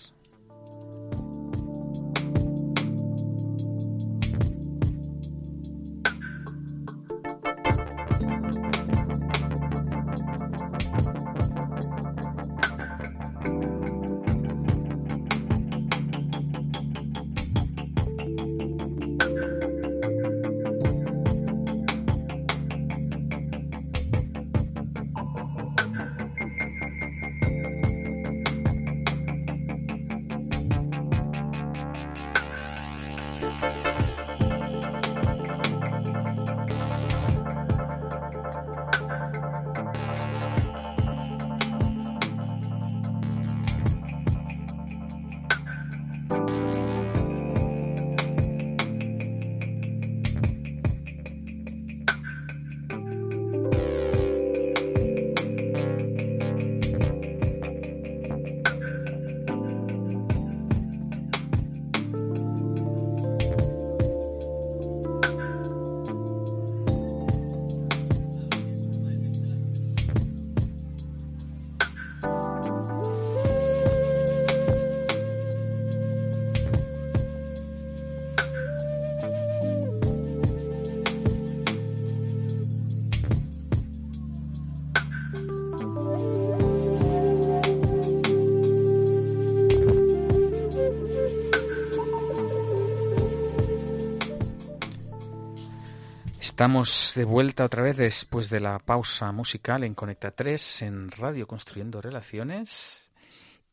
Estamos de vuelta otra vez después de la pausa musical en Conecta 3 en Radio Construyendo Relaciones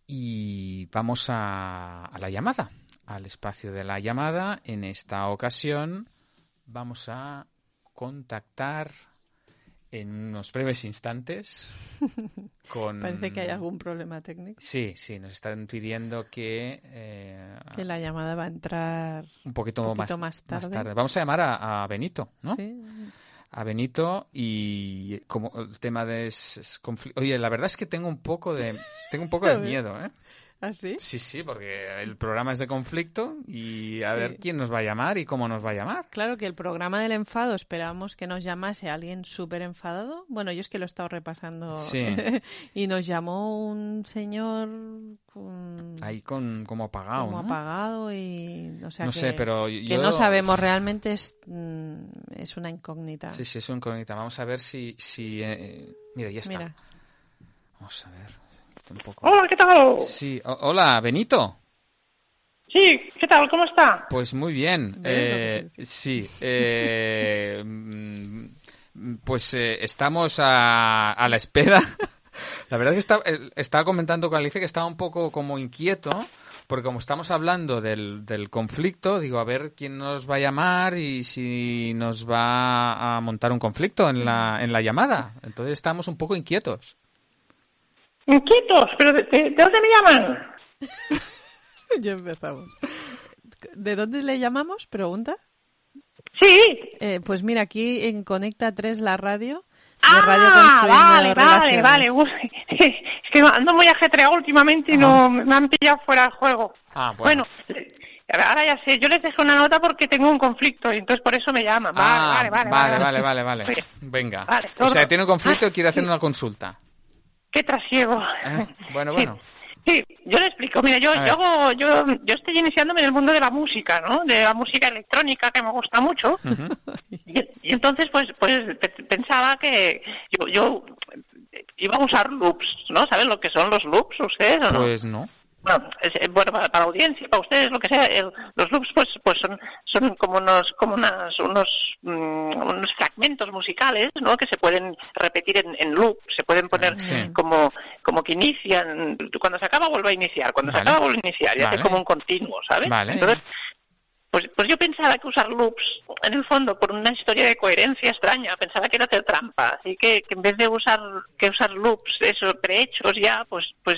y vamos a, la llamada, al espacio de la llamada. En esta ocasión vamos a contactar en unos breves instantes con... Parece que hay algún problema técnico. Sí, sí, nos están pidiendo que... Eh, que la llamada va a entrar un poquito, un poquito más, más, tarde. Vamos a llamar a, a Benito, ¿no? Sí. A Benito y como el tema de... es- es Oye, la verdad es que tengo un poco de... Tengo un poco de miedo, ¿eh? ¿Ah, sí? Sí, sí, porque el programa es de conflicto y a Sí. ver quién nos va a llamar y cómo nos va a llamar. Claro que el programa del enfado esperábamos que nos llamase alguien súper enfadado. Bueno, yo es que lo he estado repasando. Sí. y nos llamó un señor con- Ahí con como apagado, como ¿no? apagado y... O sea no que, sé, pero que yo... no sabemos realmente es, mm, es una incógnita. Sí, sí, es un incógnita. Vamos a ver si... si eh, Mira, ya está. Mira, Vamos a ver. Hola, ¿qué tal? Sí, hola, Benito. Sí, ¿qué tal? ¿Cómo está? Pues muy bien. ¿Ves lo que Eh, sí. eh, mm, pues eh, estamos a, a la espera. La verdad es que está- eh, estaba comentando con Alicia que estaba un poco como inquieto, porque como estamos hablando del, del conflicto, digo, a ver quién nos va a llamar y si nos va a montar un conflicto en la, en la llamada. Entonces estamos un poco inquietos. Inquietos, pero ¿de, de- de dónde me llaman? ya empezamos. ¿De dónde le llamamos? Pregunta. Sí. Eh, pues mira, aquí en Conecta 3 la radio. Ah, Radio vale, vale, vale. Uy, Es que ando muy ajetreado últimamente y no me han pillado fuera del juego. Ah, Bueno, ahora ya sé, yo les dejé una nota porque tengo un conflicto y entonces por eso me llaman. Vale, Ah, vale, vale. vale, vale, vale, vale. Oye, Venga. Vale, o sea, tiene un conflicto y Ah, quiere hacer sí. una consulta. Qué trasiego. Eh, Bueno, bueno. Sí, yo le explico. Mira, yo, yo, hago- yo, yo estoy iniciándome en el mundo de la música, ¿no? De la música electrónica que me gusta mucho. Y, y entonces, pues, pues pe- pensaba que yo, yo iba a usar loops, ¿no? ¿Saben lo que son los loops ustedes o no? Pues no. Bueno, es- eh, bueno, para, para la audiencia, para ustedes, lo que sea, el- los loops, pues, pues son, son como unos, como unas, unos, mm, unos fragmentos musicales, ¿no? Que se pueden repetir en, en loop, se pueden poner Sí. como, como que inician, cuando se acaba vuelve a iniciar, cuando Vale. se acaba vuelve a iniciar, y Vale. hace como un continuo, ¿sabes? Vale. Entonces, pues, pues yo pensaba que usar loops, en el fondo, por una historia de coherencia extraña, pensaba que era hacer trampa. Así que, que en vez de usar, que usar loops, eso, prehechos ya, pues, pues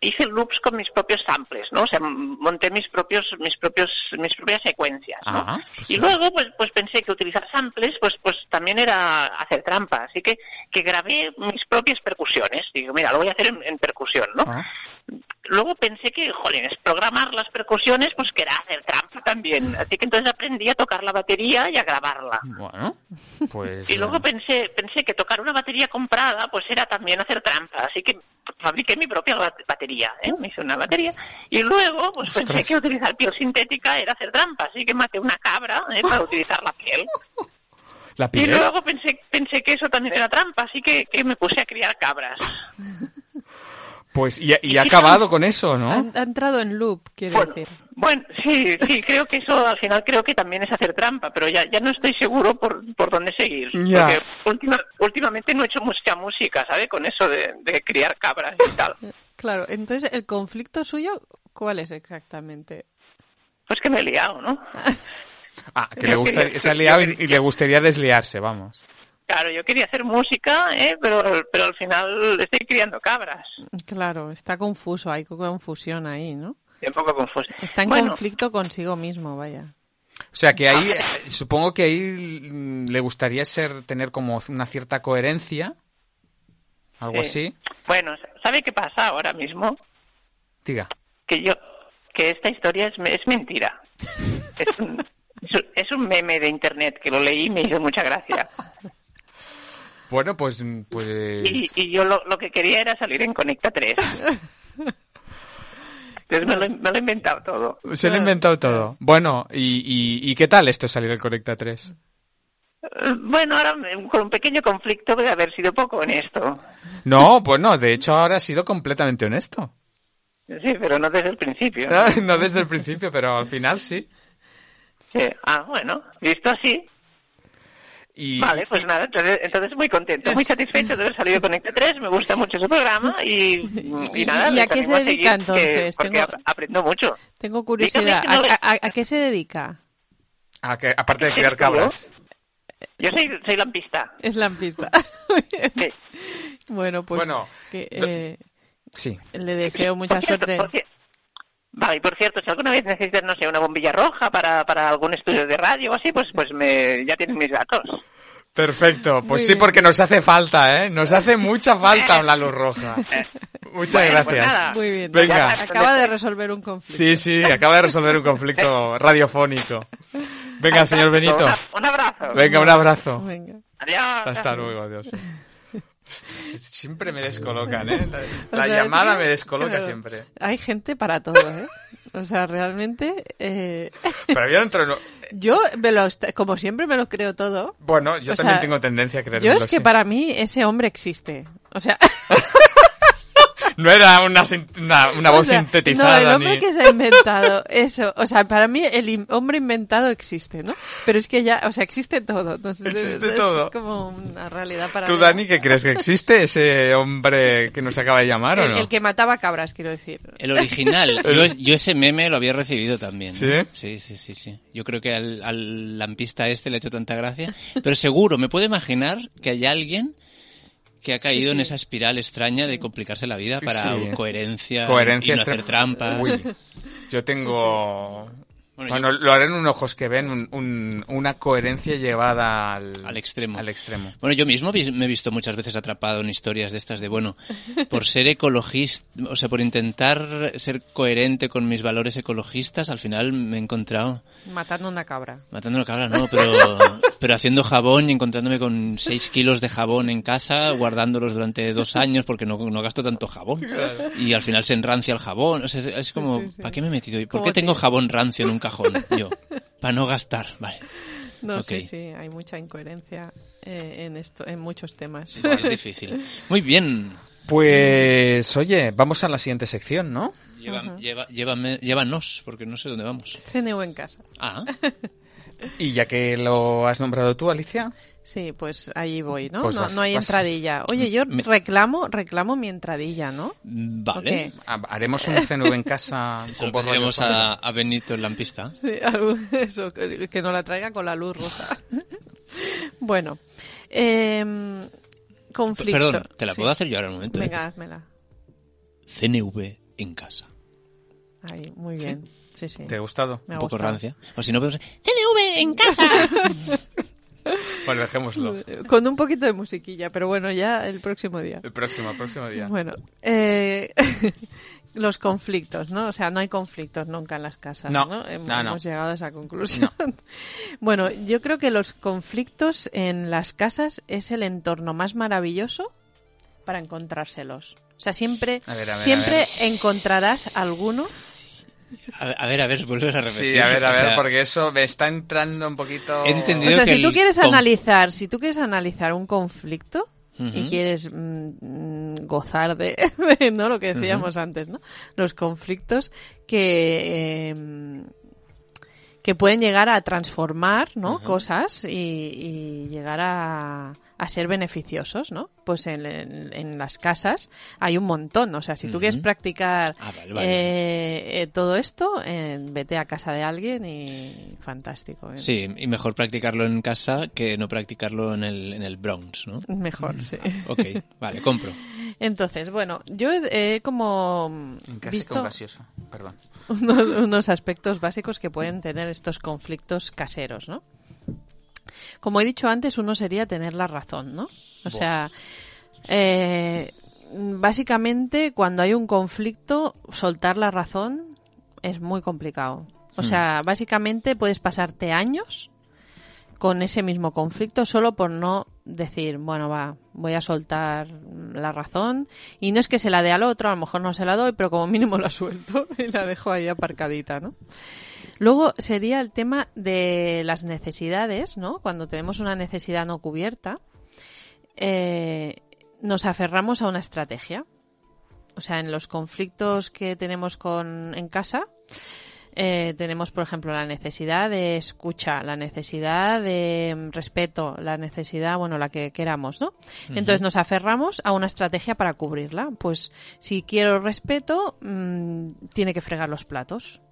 hice loops con mis propios samples, ¿no? O sea, monté mis propios, mis propios, mis propias secuencias, ¿no? Ah, pues y sí. luego, pues, pues pensé que utilizar samples, pues, pues también era hacer trampa. Así que, que grabé mis propias percusiones. Digo, mira, lo voy a hacer en, en percusión, ¿no? Ah, Luego pensé que, jolines, programar las percusiones, pues que era hacer trampa también. Así que entonces aprendí a tocar la batería y a grabarla. Bueno, pues... Y luego eh, pensé, pensé que tocar una batería comprada, pues era también hacer trampa. Así que fabriqué mi propia bat- batería, ¿eh? Me hice una batería. Y luego, pues pensé que utilizar piel sintética era hacer trampa. Así que maté una cabra, ¿eh? Para utilizar la piel. La Y piel. luego pensé, pensé que eso también era trampa. Así que, que me puse a criar cabras. Pues, y, y ha ¿Y qué acabado con eso, ¿no? Ha, ha entrado en loop, quiere Bueno, decir. bueno, sí, sí, creo que eso al final creo que también es hacer trampa, pero ya, ya no estoy seguro por, por dónde seguir. Ya. Porque última- últimamente no he hecho mucha música, ¿sabe? Con eso de, de criar cabras y tal. Claro, entonces, ¿el conflicto suyo cuál es exactamente? Pues que me he liado, ¿no? Ah, que le gusta, se ha liado y, y le gustaría desliarse, vamos. Claro, yo quería hacer música, ¿eh? pero, pero al final estoy criando cabras. Claro, está confuso, hay confusión ahí, ¿no? Estoy un poco confuso. Está en Bueno, conflicto consigo mismo, vaya. O sea, que ahí, supongo que ahí mm, le gustaría ser, tener como una cierta coherencia, algo sí. así. Bueno, ¿sabe qué pasa ahora mismo? Diga. que yo que esta historia es, es mentira. Es un, es un- es un meme de internet que lo leí y me hizo mucha gracia. Bueno, pues, pues... Y, y yo lo, lo que quería era salir en Conecta 3. Entonces me lo, me lo he inventado todo. Se lo ha inventado todo. Bueno, ¿y, y, y qué tal esto salir el Conecta 3? Eh, Bueno, ahora con un pequeño conflicto voy a haber sido poco honesto. No, pues no, de hecho ahora ha sido completamente honesto. Sí, pero no desde el principio. Ah, No desde el principio, pero al final sí. Sí. Ah, bueno, visto así. Y, Vale, pues nada, entonces, entonces muy contento, muy satisfecho de haber salido con Conecta 3, me gusta mucho ese programa y, y nada. ¿Y a qué se dedica, seguir, que- entonces? porque Tengo- ap- aprendo mucho. Tengo curiosidad. Que no le- ¿A, a- a qué se dedica? a que- aparte de criar cabras. Yo soy, soy lampista. Es lampista. Sí. Bueno, pues Bueno, que, eh, Sí. le deseo mucha Por cierto, suerte. por cier- Vale, y por cierto, si alguna vez necesitas, no sé, una bombilla roja para, para algún estudio de radio o así, pues, pues me, ya tienes mis datos. Perfecto, pues Muy sí, bien. porque nos hace falta, ¿eh? Nos hace mucha falta la luz roja. Muchas Bueno, pues gracias. nada. Muy bien. Venga. Acaba de resolver un conflicto. Sí, sí, acaba de resolver un conflicto radiofónico. Venga, señor Benito. Un, un abrazo. Venga, un abrazo. Venga. Adiós. Hasta luego, adiós. Siempre me descolocan, ¿eh? La, O es llamada que, me descoloca claro, siempre. Hay gente para todo, ¿eh? O sea, realmente... eh, Pero yo no- yo, me lo como siempre, me lo creo todo. Bueno, yo O también sea, tengo tendencia a creer Yo es que para mí ese hombre existe. O sea, No era una, una, una voz o sea, sintetizada No, el hombre ni... que se ha inventado eso. O sea, para mí el in- hombre inventado existe, ¿no? Pero es que ya, o sea, existe todo. Entonces, Existe es, todo. Es como una realidad para ¿Tú, Dani, qué crees? ¿Que existe ese hombre que nos acaba de llamar o el, no? el que mataba cabras, quiero decir. El original. yo, yo ese meme lo había recibido también. ¿Sí? Sí, sí, sí, sí. Yo creo que al, al lampista este le ha hecho tanta gracia. Pero seguro, me puedo imaginar que hay alguien que ha caído en sí. esa espiral extraña de complicarse la vida para Sí. coherencia, Coherencia y no hacer trampas. Uy, yo tengo... Bueno, Bueno, yo- lo haré en un ojos que ven, un- un- una coherencia llevada al, Al extremo. Al extremo. Bueno, yo mismo vi- me he visto muchas veces atrapado en historias de estas de, bueno, por ser ecologista, o sea, por intentar ser coherente con mis valores ecologistas, al final me he encontrado Matando una cabra. matando una cabra, no, pero, pero haciendo jabón y encontrándome con 6 kilos de jabón en casa, guardándolos durante dos años porque no, no gasto tanto jabón. Y al final se enrancia el jabón. O sea, es, es como, Sí, sí, sí. ¿para qué me he metido? ¿Y por qué tengo tío. jabón rancio en un cajón? Yo, para no gastar, vale. No, Ok. sí, sí, hay mucha incoherencia eh, en esto, en muchos temas. Sí, sí, es difícil. Muy bien. Pues, oye, vamos a la siguiente sección, ¿no? Lleva, lleva- llévame- llévanos, porque no sé dónde vamos. CNU en casa. Ah, Y ya que lo has nombrado tú, Alicia, Sí, pues allí voy, ¿no? Pues no, vas- no hay vas- entradilla. Oye, yo Me- reclamo, reclamo mi entradilla, ¿no? vale. Ha- haremos un CNV en casa con a, a Benito el lampista. Sí, algo- eso, que nos la traiga con la luz roja. bueno, em, conflicto. Perdón, ¿te la Sí. puedo hacer yo ahora un momento? eh? Venga, házmela. CNV en casa. Ahí, muy bien. Sí, sí. ¿Te ha gustado? Me ha Un poco gustado. rancia. O si no, podemos... CNV en casa. Bueno, dejémoslo. Con un poquito de musiquilla, pero bueno, ya el próximo día. El próximo, el próximo día. Bueno, eh, los conflictos, ¿no? O sea, no hay conflictos nunca en las casas, No, ¿no? Hemos, no, no. hemos llegado a esa conclusión. bueno, yo creo que los conflictos en las casas es el entorno más maravilloso para encontrárselos. O sea, siempre, A ver, a ver, a siempre encontrarás alguno. A, a ver, a ver, vuelves a repetir. Sí, a ver, a O ver, sea, porque eso me está entrando un poquito... He O entendido. sea, que si tú quieres analizar, si tú quieres analizar un conflicto y quieres mm, mm, gozar de, de, no lo que decíamos antes, ¿no? Los conflictos que eh, que pueden llegar a transformar, ¿no? Cosas y, y llegar a, a ser beneficiosos, ¿no? Pues en, en- en las casas hay un montón, o sea, si tú quieres practicar Ah, vale, vale. eh, eh, todo esto, eh, vete a casa de alguien y fantástico. ¿eh? Sí, y mejor practicarlo en casa que no practicarlo en el, en el Bronx, ¿no? Mejor, sí. Ok, vale, compro. Entonces, bueno, yo he, he como En casa visto con gaseosa, perdón. unos, unos aspectos básicos que pueden tener estos conflictos caseros, ¿no? Como he dicho antes, uno sería tener la razón, ¿no? O sea, eh, básicamente cuando hay un conflicto, soltar la razón es muy complicado. O sea, básicamente puedes pasarte años con ese mismo conflicto solo por no decir, bueno, va, voy a soltar la razón y no es que se la dé al otro, a lo mejor no se la doy, pero como mínimo la suelto y la dejo ahí aparcadita, ¿no? Luego sería el tema de las necesidades, ¿no? Cuando tenemos una necesidad no cubierta, eh, nos aferramos a una estrategia. O sea, en los conflictos que tenemos con, en casa, eh, tenemos, por ejemplo, la necesidad de escucha, la necesidad de mm, respeto, la necesidad, bueno, la que queramos, ¿no? Entonces nos aferramos a una estrategia para cubrirla. Pues si quiero respeto, mm, tiene que fregar los platos.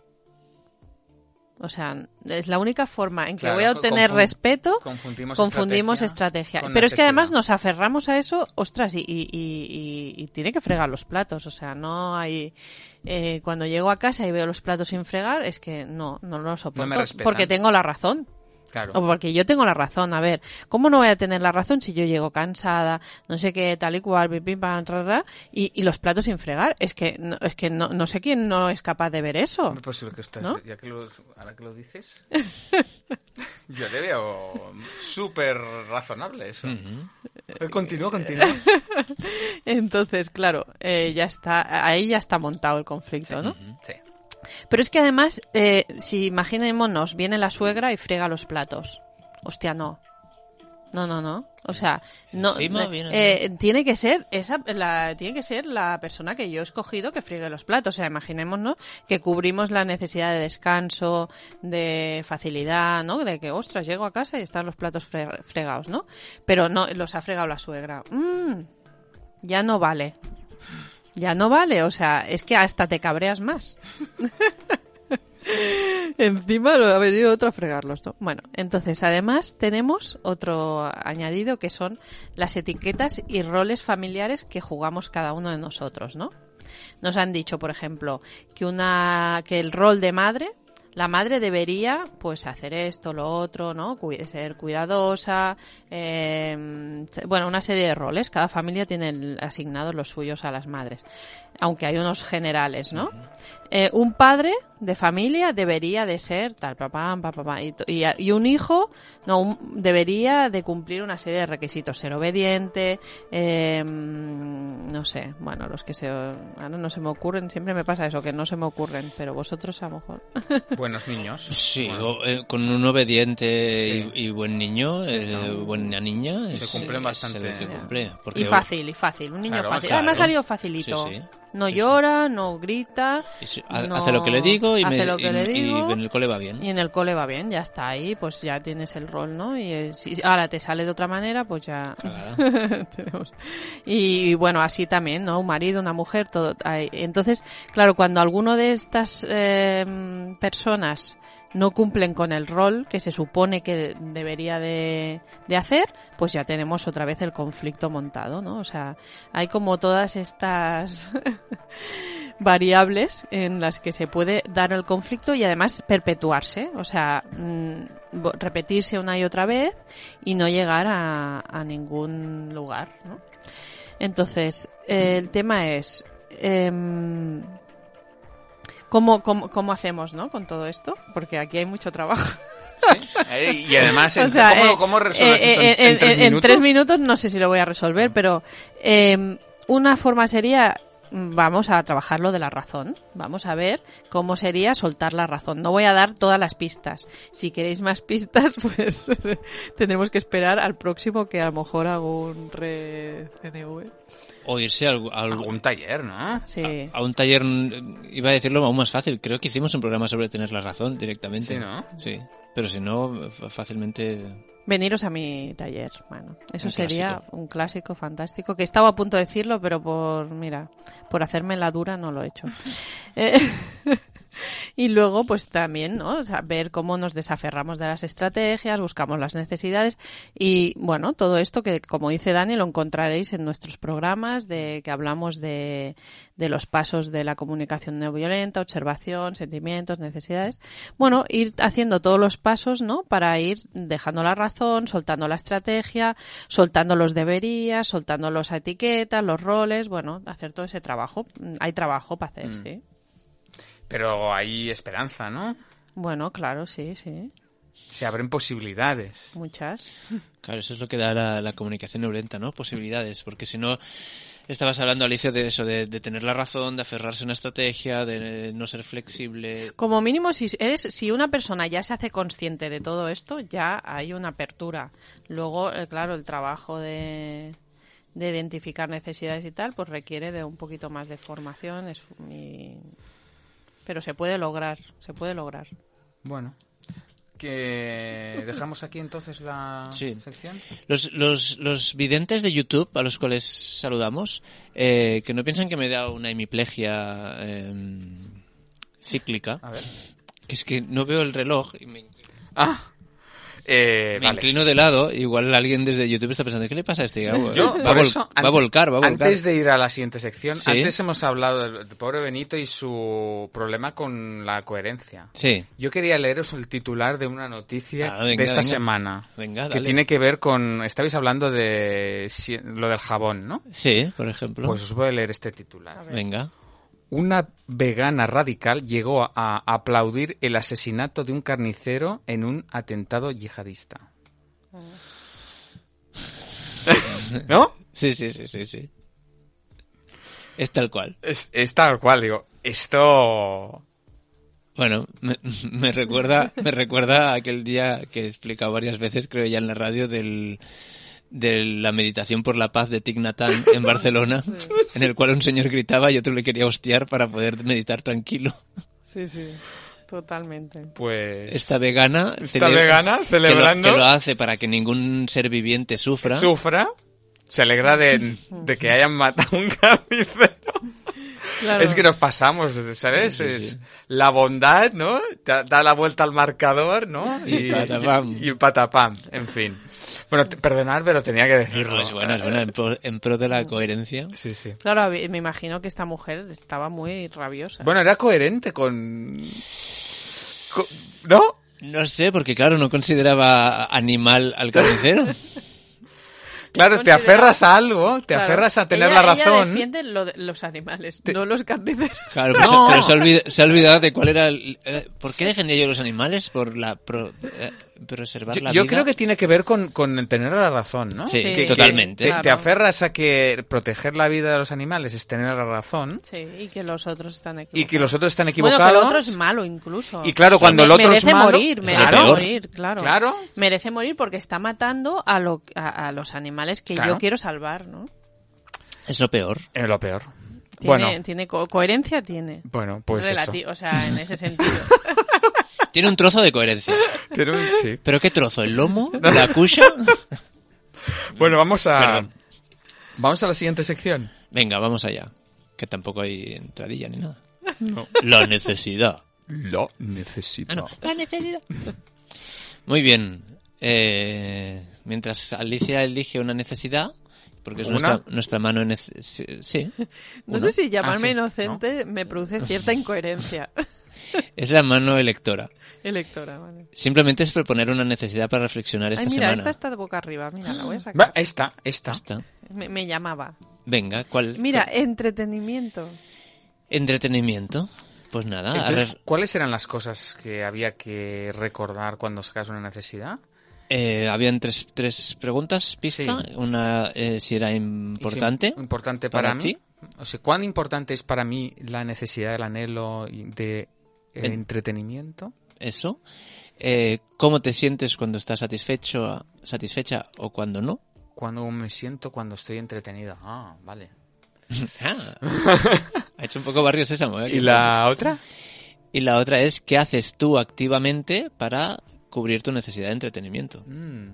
O sea, es la única forma en que Claro, voy a obtener respeto, confundimos confundimos estrategia Pero es que además nos aferramos a eso, ostras, y, y- y- y- y tiene que fregar los platos. O sea, no hay. eh, cuando llego a casa y veo los platos sin fregar, es que no, no lo soporto. porque tengo la razón. Claro. O porque yo tengo la razón. A ver, ¿cómo no voy a tener la razón si yo llego cansada, no sé qué, tal y cual, pim, pim, pam, ra, ra, y, y los platos sin fregar? Es que, no, es que no, no sé quién no es capaz de ver eso. Hombre, Pues lo que estás, ¿No? ya que lo, ahora que lo dices, yo le veo súper razonable eso. Eh, Continúa, continúa. Entonces, claro, eh, ya está, ahí ya está montado el conflicto, ¿no? Sí. Pero es que además, eh, si imaginémonos, viene la suegra y friega los platos. Hostia, no. No, no, no. O sea, no. Eh, eh, tiene que ser esa, la, tiene que ser la persona que yo he escogido que friegue los platos. O sea, imaginémonos que cubrimos la necesidad de descanso, de facilidad, ¿no? De que, ostras, llego a casa y están los platos fre- fregados, ¿no? Pero no, los ha fregado la suegra. Mm, ya no vale. Ya no vale, o sea, es que hasta te cabreas más. Encima lo ha venido otro a fregarlos, ¿no? Bueno, entonces además tenemos otro añadido que son las etiquetas y roles familiares que jugamos cada uno de nosotros, ¿no? Nos han dicho, por ejemplo, que una que el rol de madre, la madre debería, pues, hacer esto, lo otro, ¿no? Ser cuidadosa, eh, bueno, una serie de roles. Cada familia tiene asignados los suyos a las madres, aunque hay unos generales, ¿no? Eh, un padre de familia debería de ser tal, papá, papá, papá, y, to- y, a- y un hijo no un- debería de cumplir una serie de requisitos, ser obediente, eh, no sé, bueno, los que se ahora no se me ocurren, siempre me pasa eso, que no se me ocurren, pero vosotros a lo mejor. Buenos niños. Sí, Bueno, o, eh, con un obediente Sí. y, y buen niño, eh, buena niña, Se es- bastante. cumple, porque- y fácil, y fácil, un niño Claro, fácil. claro. Además ha salido facilito. Sí, sí. No Sí, sí. llora, no grita, si- no- hace lo que le digo y, hace me- lo que y- le y digo. en el cole va bien. Y en el cole va bien, ya está ahí, pues ya tienes el rol, ¿no? Y eh, si ahora te sale de otra manera, pues ya Claro. tenemos. Y bueno, así también, ¿no? Un marido, una mujer, todo. ahí. Entonces, claro, cuando alguno de estas eh, personas no cumplen con el rol que se supone que debería de, de hacer, pues ya tenemos otra vez el conflicto montado, ¿no? O sea, hay como todas estas variables en las que se puede dar el conflicto y además perpetuarse, o sea, mm, repetirse una y otra vez y no llegar a, a ningún lugar, ¿no? Entonces, eh, el tema es em, ¿cómo, cómo, cómo hacemos, ¿no? Con todo esto, porque aquí hay mucho trabajo. Eh, y además, O sea, ¿cómo, eh, cómo resuelves eh, eso en, en en- tres en minutos? tres minutos no sé si lo voy a resolver, pero eh, una forma sería, mm, vamos a trabajar lo de la razón. Vamos a ver cómo sería soltar la razón. No voy a dar todas las pistas. Si queréis más pistas, pues tendremos que esperar al próximo que a lo mejor hago un re CNV. O irse a, a taller, ¿no? Sí. a un taller, mm, iba a decirlo aún más fácil, creo que hicimos un programa sobre tener la razón directamente. Sí, ¿no? Sí, pero si no, fácilmente... Veniros a mi taller. Bueno, eso Un sería clásico. un clásico fantástico. Que estaba a punto de decirlo, pero por, mira, por hacerme la dura no lo he hecho. Eh, y luego, pues también, ¿no? O sea, ver cómo nos desaferramos de las estrategias, buscamos las necesidades y, bueno, todo esto que, como dice Dani, lo encontraréis en nuestros programas de que hablamos de, de los pasos de la comunicación no violenta, observación, sentimientos, necesidades. Bueno, ir haciendo todos los pasos, ¿no? Para ir dejando la razón, soltando la estrategia, soltando los deberías, soltando las etiquetas, los roles, bueno, hacer todo ese trabajo. Mm, Hay trabajo para hacer, Mm. sí. Pero hay esperanza, ¿no? Bueno, claro, sí, sí. Se abren posibilidades. Muchas. Claro, eso es lo que da la, la comunicación no violenta, ¿no? Posibilidades, porque si no, estabas hablando, Alicia, de eso, de, de tener la razón, de aferrarse a una estrategia, de no ser flexible. Como mínimo, si eres, si una persona ya se hace consciente de todo esto, ya hay una apertura. Luego, eh, claro, el trabajo de, de identificar necesidades y tal, pues requiere de un poquito más de formación es, y, pero se puede lograr, se puede lograr. Bueno. Que dejamos aquí entonces la Sí. sección. Los, los, los videntes de YouTube, a los cuales saludamos, eh, que no piensan que me da una hemiplegia eh, cíclica, A ver. que es que no veo el reloj y me, Ah. Eh, me vale. inclino de lado, igual alguien desde YouTube está pensando, ¿qué le pasa a este? Va, Yo, va a, por vol- eso, va a an- volcar, va a volcar. Antes de ir a la siguiente sección, Sí. antes hemos hablado del, pobre Benito y su problema con la coherencia. Sí, Yo quería leeros el titular de una noticia Ah, venga, de esta venga. semana. venga, Que tiene que ver con. Estabais hablando de si- lo del jabón, ¿no? Sí, por ejemplo. Pues os voy a leer este titular. venga. Una vegana radical llegó a aplaudir el asesinato de un carnicero en un atentado yihadista. ¿No? Sí, sí, sí, sí, sí. Es tal cual. Es, es tal cual, digo. Esto. Bueno, me, me recuerda, me recuerda a aquel día que he explicado varias veces, creo ya en la radio, del, de la meditación por la paz de Thich Nhat Hanh en Barcelona, en el cual un señor gritaba y otro le quería hostiar para poder meditar tranquilo. Sí, sí, totalmente. Pues. Esta vegana, Esta cele- vegana que lo- celebrando. que lo, hace para que ningún ser viviente sufra. Sufra. Se alegra de, de que hayan matado a un carnicero. Claro. Es que nos pasamos, ¿sabes? Sí, sí, sí. Es la bondad, ¿no? Da, da la vuelta al marcador, ¿no? Y patapam. Y, y patapam, en fin. Bueno, perdonad, pero tenía que decirlo. No, es buena, es buena, en pro, en pro de la coherencia. Sí, sí. Claro, me imagino que esta mujer estaba muy rabiosa. Bueno, era coherente con... con- ¿No? No sé, porque claro, no consideraba animal al carnicero. Claro, te aferras a algo, te Claro. aferras a tener Ella- la Ella razón. defiende lo de- los animales, no los carniceros. Claro, pero, No. se, pero se, ha olvid- se ha olvidado de cuál era el... eh, ¿Por qué defendía yo los animales? Por la... pro- eh, preservar Yo, la yo vida. creo que tiene que ver con, con tener la razón, ¿no? Sí, Sí, Que- totalmente. que Claro. Te, te aferras a que proteger la vida de los animales es tener la razón Sí, y que los otros están equivocados. y que los otros están Bueno, equivocados. que el otro es malo incluso. Y claro, cuando Me- el otro es merece malo- morir, merece peor. morir, claro. Claro. Merece morir porque está matando a, lo, a, a los animales que Claro. yo quiero salvar, ¿no? Es lo peor. Es lo peor. Tiene, Bueno, tiene co- coherencia tiene. bueno, pues eso. Relati- O sea, en ese sentido. Tiene un trozo de coherencia. Tiene un- sí. ¿Pero qué trozo? ¿El lomo? ¿La cucha? Bueno, vamos a Perdón. vamos a la siguiente sección. Venga, vamos allá. Que tampoco hay entradilla ni nada. La necesidad. Lo necesito. Ah, no. La necesidad. Muy bien. Eh, mientras Alicia elige una necesidad, porque es nuestra, nuestra mano en... nece- Sí. sí. No sé si llamarme Ah, sí, inocente me produce cierta incoherencia. Es la mano electora. Electora, vale. Simplemente es proponer una necesidad para reflexionar esta Ay, mira, semana. esta está de boca arriba. Mira, la voy a Va, sacar. esta, esta. Está. Me, me llamaba. Venga, ¿cuál? Mira, entretenimiento. Entretenimiento. Pues nada, a ver, ¿cuáles eran las cosas que había que recordar cuando sacas una necesidad? Eh, habían tres, tres preguntas, pista. Sí. Una, eh, si era importante. si- importante para, para mí. ti. O sea, ¿cuán importante es para mí la necesidad, el anhelo de eh, En- entretenimiento? Eso. Eh, ¿Cómo te sientes cuando estás satisfecho, satisfecha o cuando no? Cuando me siento cuando estoy entretenida. Ah, vale. Ah, ha hecho un poco barrio sésamo. ¿eh? ¿Y la otra? Y la otra es, ¿qué haces tú activamente para cubrir tu necesidad de entretenimiento? Mm.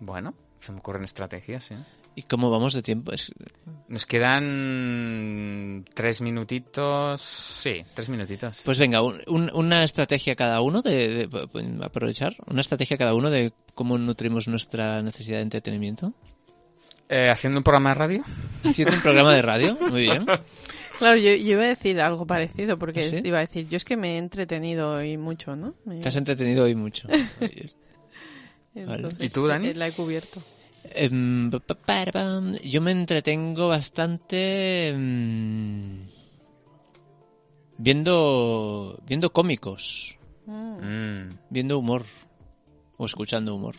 Bueno, se me ocurren estrategias, ¿eh? ¿Y cómo vamos de tiempo? Es- Nos quedan tres minutitos. Sí, tres minutitos. Pues venga, un- un- una estrategia cada uno de, de- de- aprovechar, una estrategia cada uno de cómo nutrimos nuestra necesidad de entretenimiento. Eh, Haciendo un programa de radio. Haciendo un programa de radio, muy bien. Claro, yo, yo iba a decir algo parecido, porque ¿Ah, sí? iba a decir, yo es que me he entretenido hoy mucho, ¿no? Me- Te has entretenido hoy mucho. entonces, ¿Y tú, Dani? eh, La he cubierto. Em. Yo me entretengo bastante em, viendo viendo cómicos, Mm. viendo humor o escuchando humor.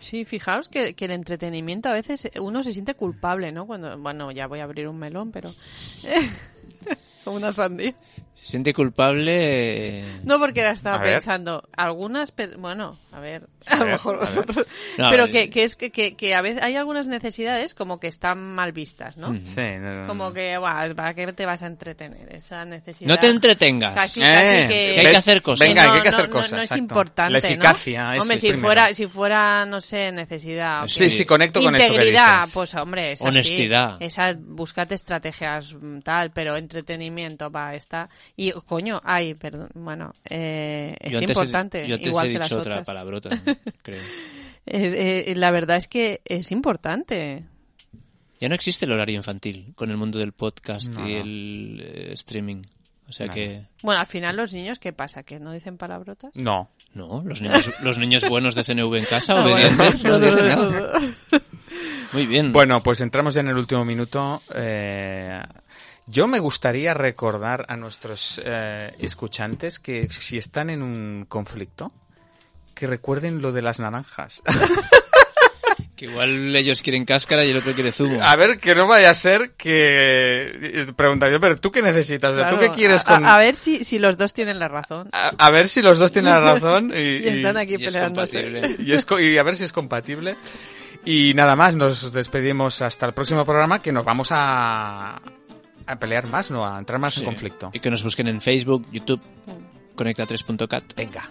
Sí, fijaos que, que el entretenimiento a veces uno se siente culpable, ¿no? Cuando, bueno, ya voy a abrir un melón, pero... Como una sandía. Se siente culpable. eh, No, porque ahora estaba A ver. pensando, algunas, bueno, A ver, A lo mejor a ver. vosotros. No, Pero que, que es que, que, que a veces hay algunas necesidades como que están mal vistas, ¿no? Sí, no, no, Como que, "Buah, ¿para qué te vas a entretener? Esa necesidad. No te entretengas. Casi, Eh, casi que... que hay que hacer cosas. Venga, no, que hay que hacer no, cosas. No, es importante, La ¿no? eficacia es Hombre, si primero. fuera, si fuera, no sé, necesidad. Sí, ok. sí, conecto con esto que Integridad, dices. pues hombre, esa Honestidad. Sí, esa, búscate estrategias mm, tal, pero entretenimiento para esta. Y, coño, ay, perdón, bueno, eh, es Yo antes he- importante, yo igual he que las otras. Palabrota, creo. Es- eh, la verdad es que es importante. Ya no existe el horario infantil con el mundo del podcast No, y no. el eh, streaming. O sea No. que... Bueno, al final los niños, ¿qué pasa? ¿Que no dicen palabrotas? No. No, los niños, los niños buenos de CNV en casa, Ah, bueno. obedientes, no No, no, dicen eso- nada. Muy bien. Bueno, pues entramos ya en el último minuto. Eh, yo me gustaría recordar a nuestros eh, escuchantes que si están en un conflicto, que recuerden lo de las naranjas. Que igual ellos quieren cáscara y el otro quiere zumo. A ver, que no vaya a ser que... Preguntaría, pero ¿tú qué necesitas? O sea, ¿Tú Claro, qué quieres a- con...? A, a ver si, si los dos tienen la razón. A, a ver si los dos tienen la razón y, Y están aquí y peleándose. y es co- y a ver si es compatible. Y nada más, nos despedimos hasta el próximo programa que nos vamos a, a pelear más, no a entrar más Sí. en conflicto. Y que nos busquen en Facebook, YouTube, conecta3.cat. Venga.